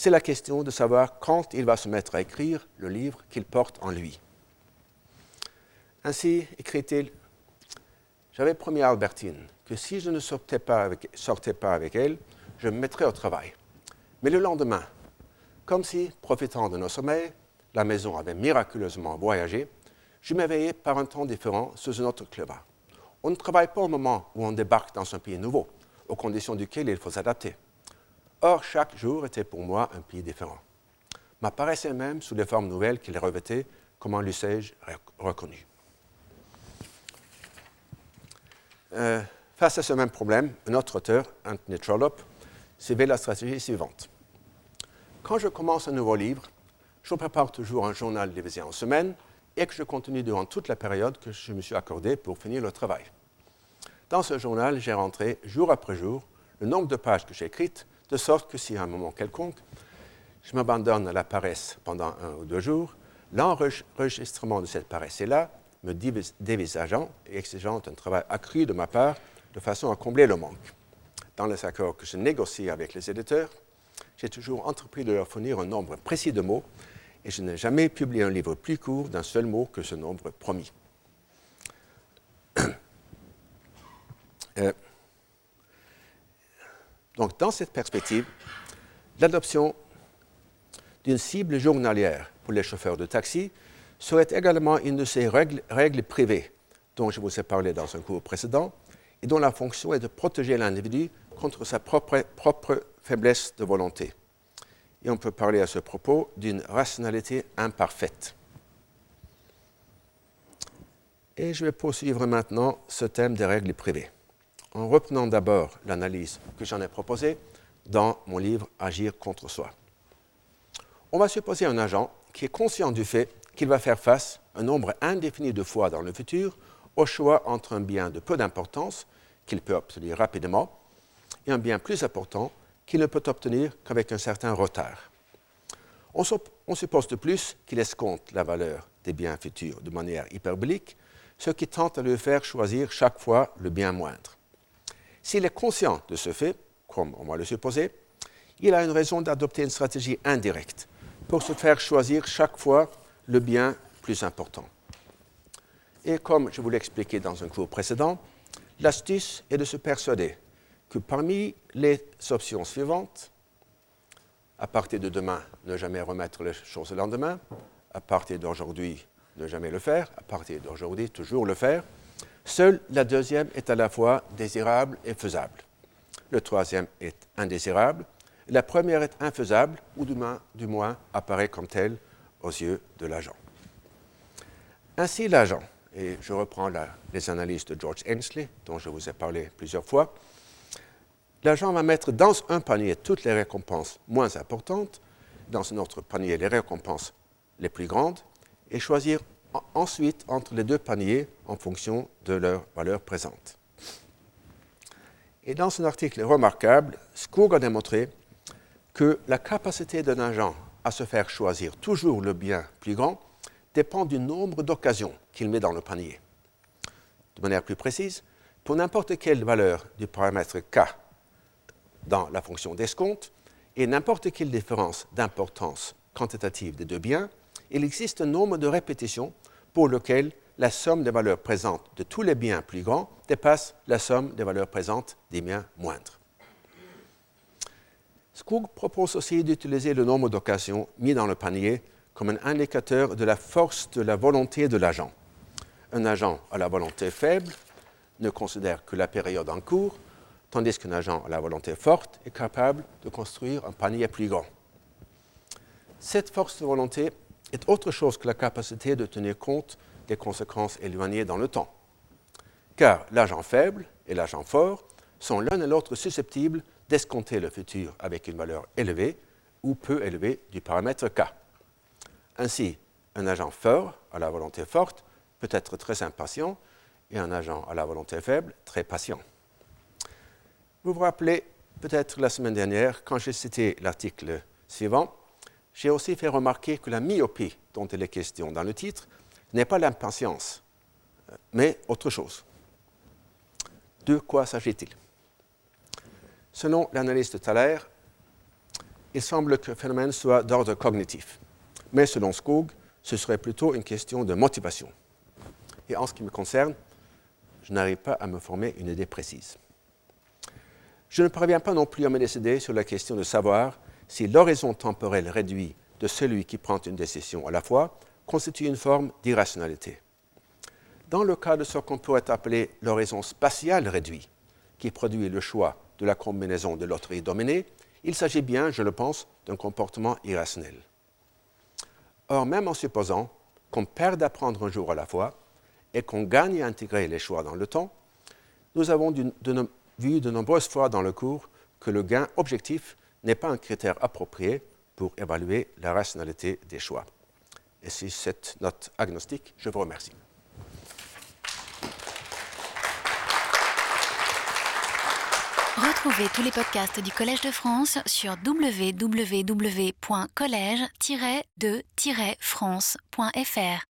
c'est la question de savoir quand il va se mettre à écrire le livre qu'il porte en lui. Ainsi écrit-il J'avais promis à Albertine que si je ne sortais pas, avec, elle, je me mettrais au travail. Mais le lendemain, comme si, profitant de nos sommeils, la maison avait miraculeusement voyagé, je m'éveillais par un temps différent sous un autre climat. On ne travaille pas au moment où on débarque dans un pays nouveau, aux conditions duquel il faut s'adapter. Or, chaque jour était pour moi un pays différent. M'apparaissait même sous les formes nouvelles qu'il revêtait, comment l'eussé-je reconnu. Euh, face à ce même problème, un autre auteur, Anthony Trollope, suivait la stratégie suivante. Quand je commence un nouveau livre, je prépare toujours un journal divisé en semaines et que je continue durant toute la période que je me suis accordée pour finir le travail. Dans ce journal, j'ai rentré jour après jour le nombre de pages que j'ai écrites, de sorte que si à un moment quelconque, je m'abandonne à la paresse pendant un ou deux jours, l'enregistrement de cette paresse est là, me dévisageant et exigeant un travail accru de ma part de façon à combler le manque. Dans les accords que je négocie avec les éditeurs, j'ai toujours entrepris de leur fournir un nombre précis de mots et je n'ai jamais publié un livre plus court d'un seul mot que ce nombre promis. Euh, donc, dans cette perspective, l'adoption d'une cible journalière pour les chauffeurs de taxi serait également une de ces règles, privées dont je vous ai parlé dans un cours précédent et dont la fonction est de protéger l'individu contre sa propre, propre faiblesse de volonté. Et on peut parler à ce propos d'une rationalité imparfaite. Et je vais poursuivre maintenant ce thème des règles privées, en reprenant d'abord l'analyse que j'en ai proposée dans mon livre Agir contre soi. On va supposer un agent qui est conscient du fait qu'il va faire face un nombre indéfini de fois dans le futur au choix entre un bien de peu d'importance qu'il peut obtenir rapidement et un bien plus important qu'il ne peut obtenir qu'avec un certain retard. On, suppose de plus qu'il escompte la valeur des biens futurs de manière hyperbolique, ce qui tente à lui faire choisir chaque fois le bien moindre. S'il est conscient de ce fait, comme on va le supposer, il a une raison d'adopter une stratégie indirecte pour se faire choisir chaque fois le bien plus important. Et comme je vous l'ai expliqué dans un cours précédent, l'astuce est de se persuader que parmi les options suivantes, à partir de demain, ne jamais remettre les choses le lendemain, à partir d'aujourd'hui, ne jamais le faire, à partir d'aujourd'hui, toujours le faire, seule la deuxième est à la fois désirable et faisable. Le troisième est indésirable. La première est infaisable, ou du moins, du moins apparaît comme telle aux yeux de l'agent. Ainsi, l'agent, et je reprends les analyses de George Ainsley, dont je vous ai parlé plusieurs fois, l'agent va mettre dans un panier toutes les récompenses moins importantes, dans un autre panier les récompenses les plus grandes, et choisir ensuite entre les deux paniers en fonction de leur valeur présente. Et dans un article remarquable, Skoog a démontré que la capacité d'un agent à se faire choisir toujours le bien plus grand dépend du nombre d'occasions qu'il met dans le panier. De manière plus précise, pour n'importe quelle valeur du paramètre k dans la fonction d'escompte et n'importe quelle différence d'importance quantitative des deux biens, il existe un nombre de répétitions pour lequel la somme des valeurs présentes de tous les biens plus grands dépasse la somme des valeurs présentes des biens moindres. Skoog propose aussi d'utiliser le nombre d'occasions mis dans le panier comme un indicateur de la force de la volonté de l'agent. Un agent à la volonté faible ne considère que la période en cours, tandis qu'un agent à la volonté forte est capable de construire un panier plus grand. Cette force de volonté est autre chose que la capacité de tenir compte des conséquences éloignées dans le temps. Car l'agent faible et l'agent fort sont l'un et l'autre susceptibles d'escompter le futur avec une valeur élevée ou peu élevée du paramètre k. Ainsi, un agent fort, à la volonté forte, peut être très impatient et un agent à la volonté faible, très patient. Vous vous rappelez peut-être la semaine dernière, quand j'ai cité l'article suivant, j'ai aussi fait remarquer que la myopie dont il est question dans le titre n'est pas l'impatience, mais autre chose. De quoi s'agit-il? Selon l'analyse de Thaler, il semble que le phénomène soit d'ordre cognitif. Mais selon Skoog, ce serait plutôt une question de motivation. Et en ce qui me concerne, je n'arrive pas à me former une idée précise. Je ne parviens pas non plus à me décider sur la question de savoir si l'horizon temporel réduit de celui qui prend une décision à la fois constitue une forme d'irrationalité. Dans le cas de ce qu'on pourrait appeler l'horizon spatial réduit, qui produit le choix de la combinaison de loterie dominée, il s'agit bien, je le pense, d'un comportement irrationnel. Or, même en supposant qu'on perde à prendre un jour à la fois et qu'on gagne à intégrer les choix dans le temps, nous avons vu de nombreuses fois dans le cours que le gain objectif n'est pas un critère approprié pour évaluer la rationalité des choix. Et si cette note agnostique, je vous remercie. Retrouvez tous les podcasts du Collège de France sur www.collège-de-france.fr.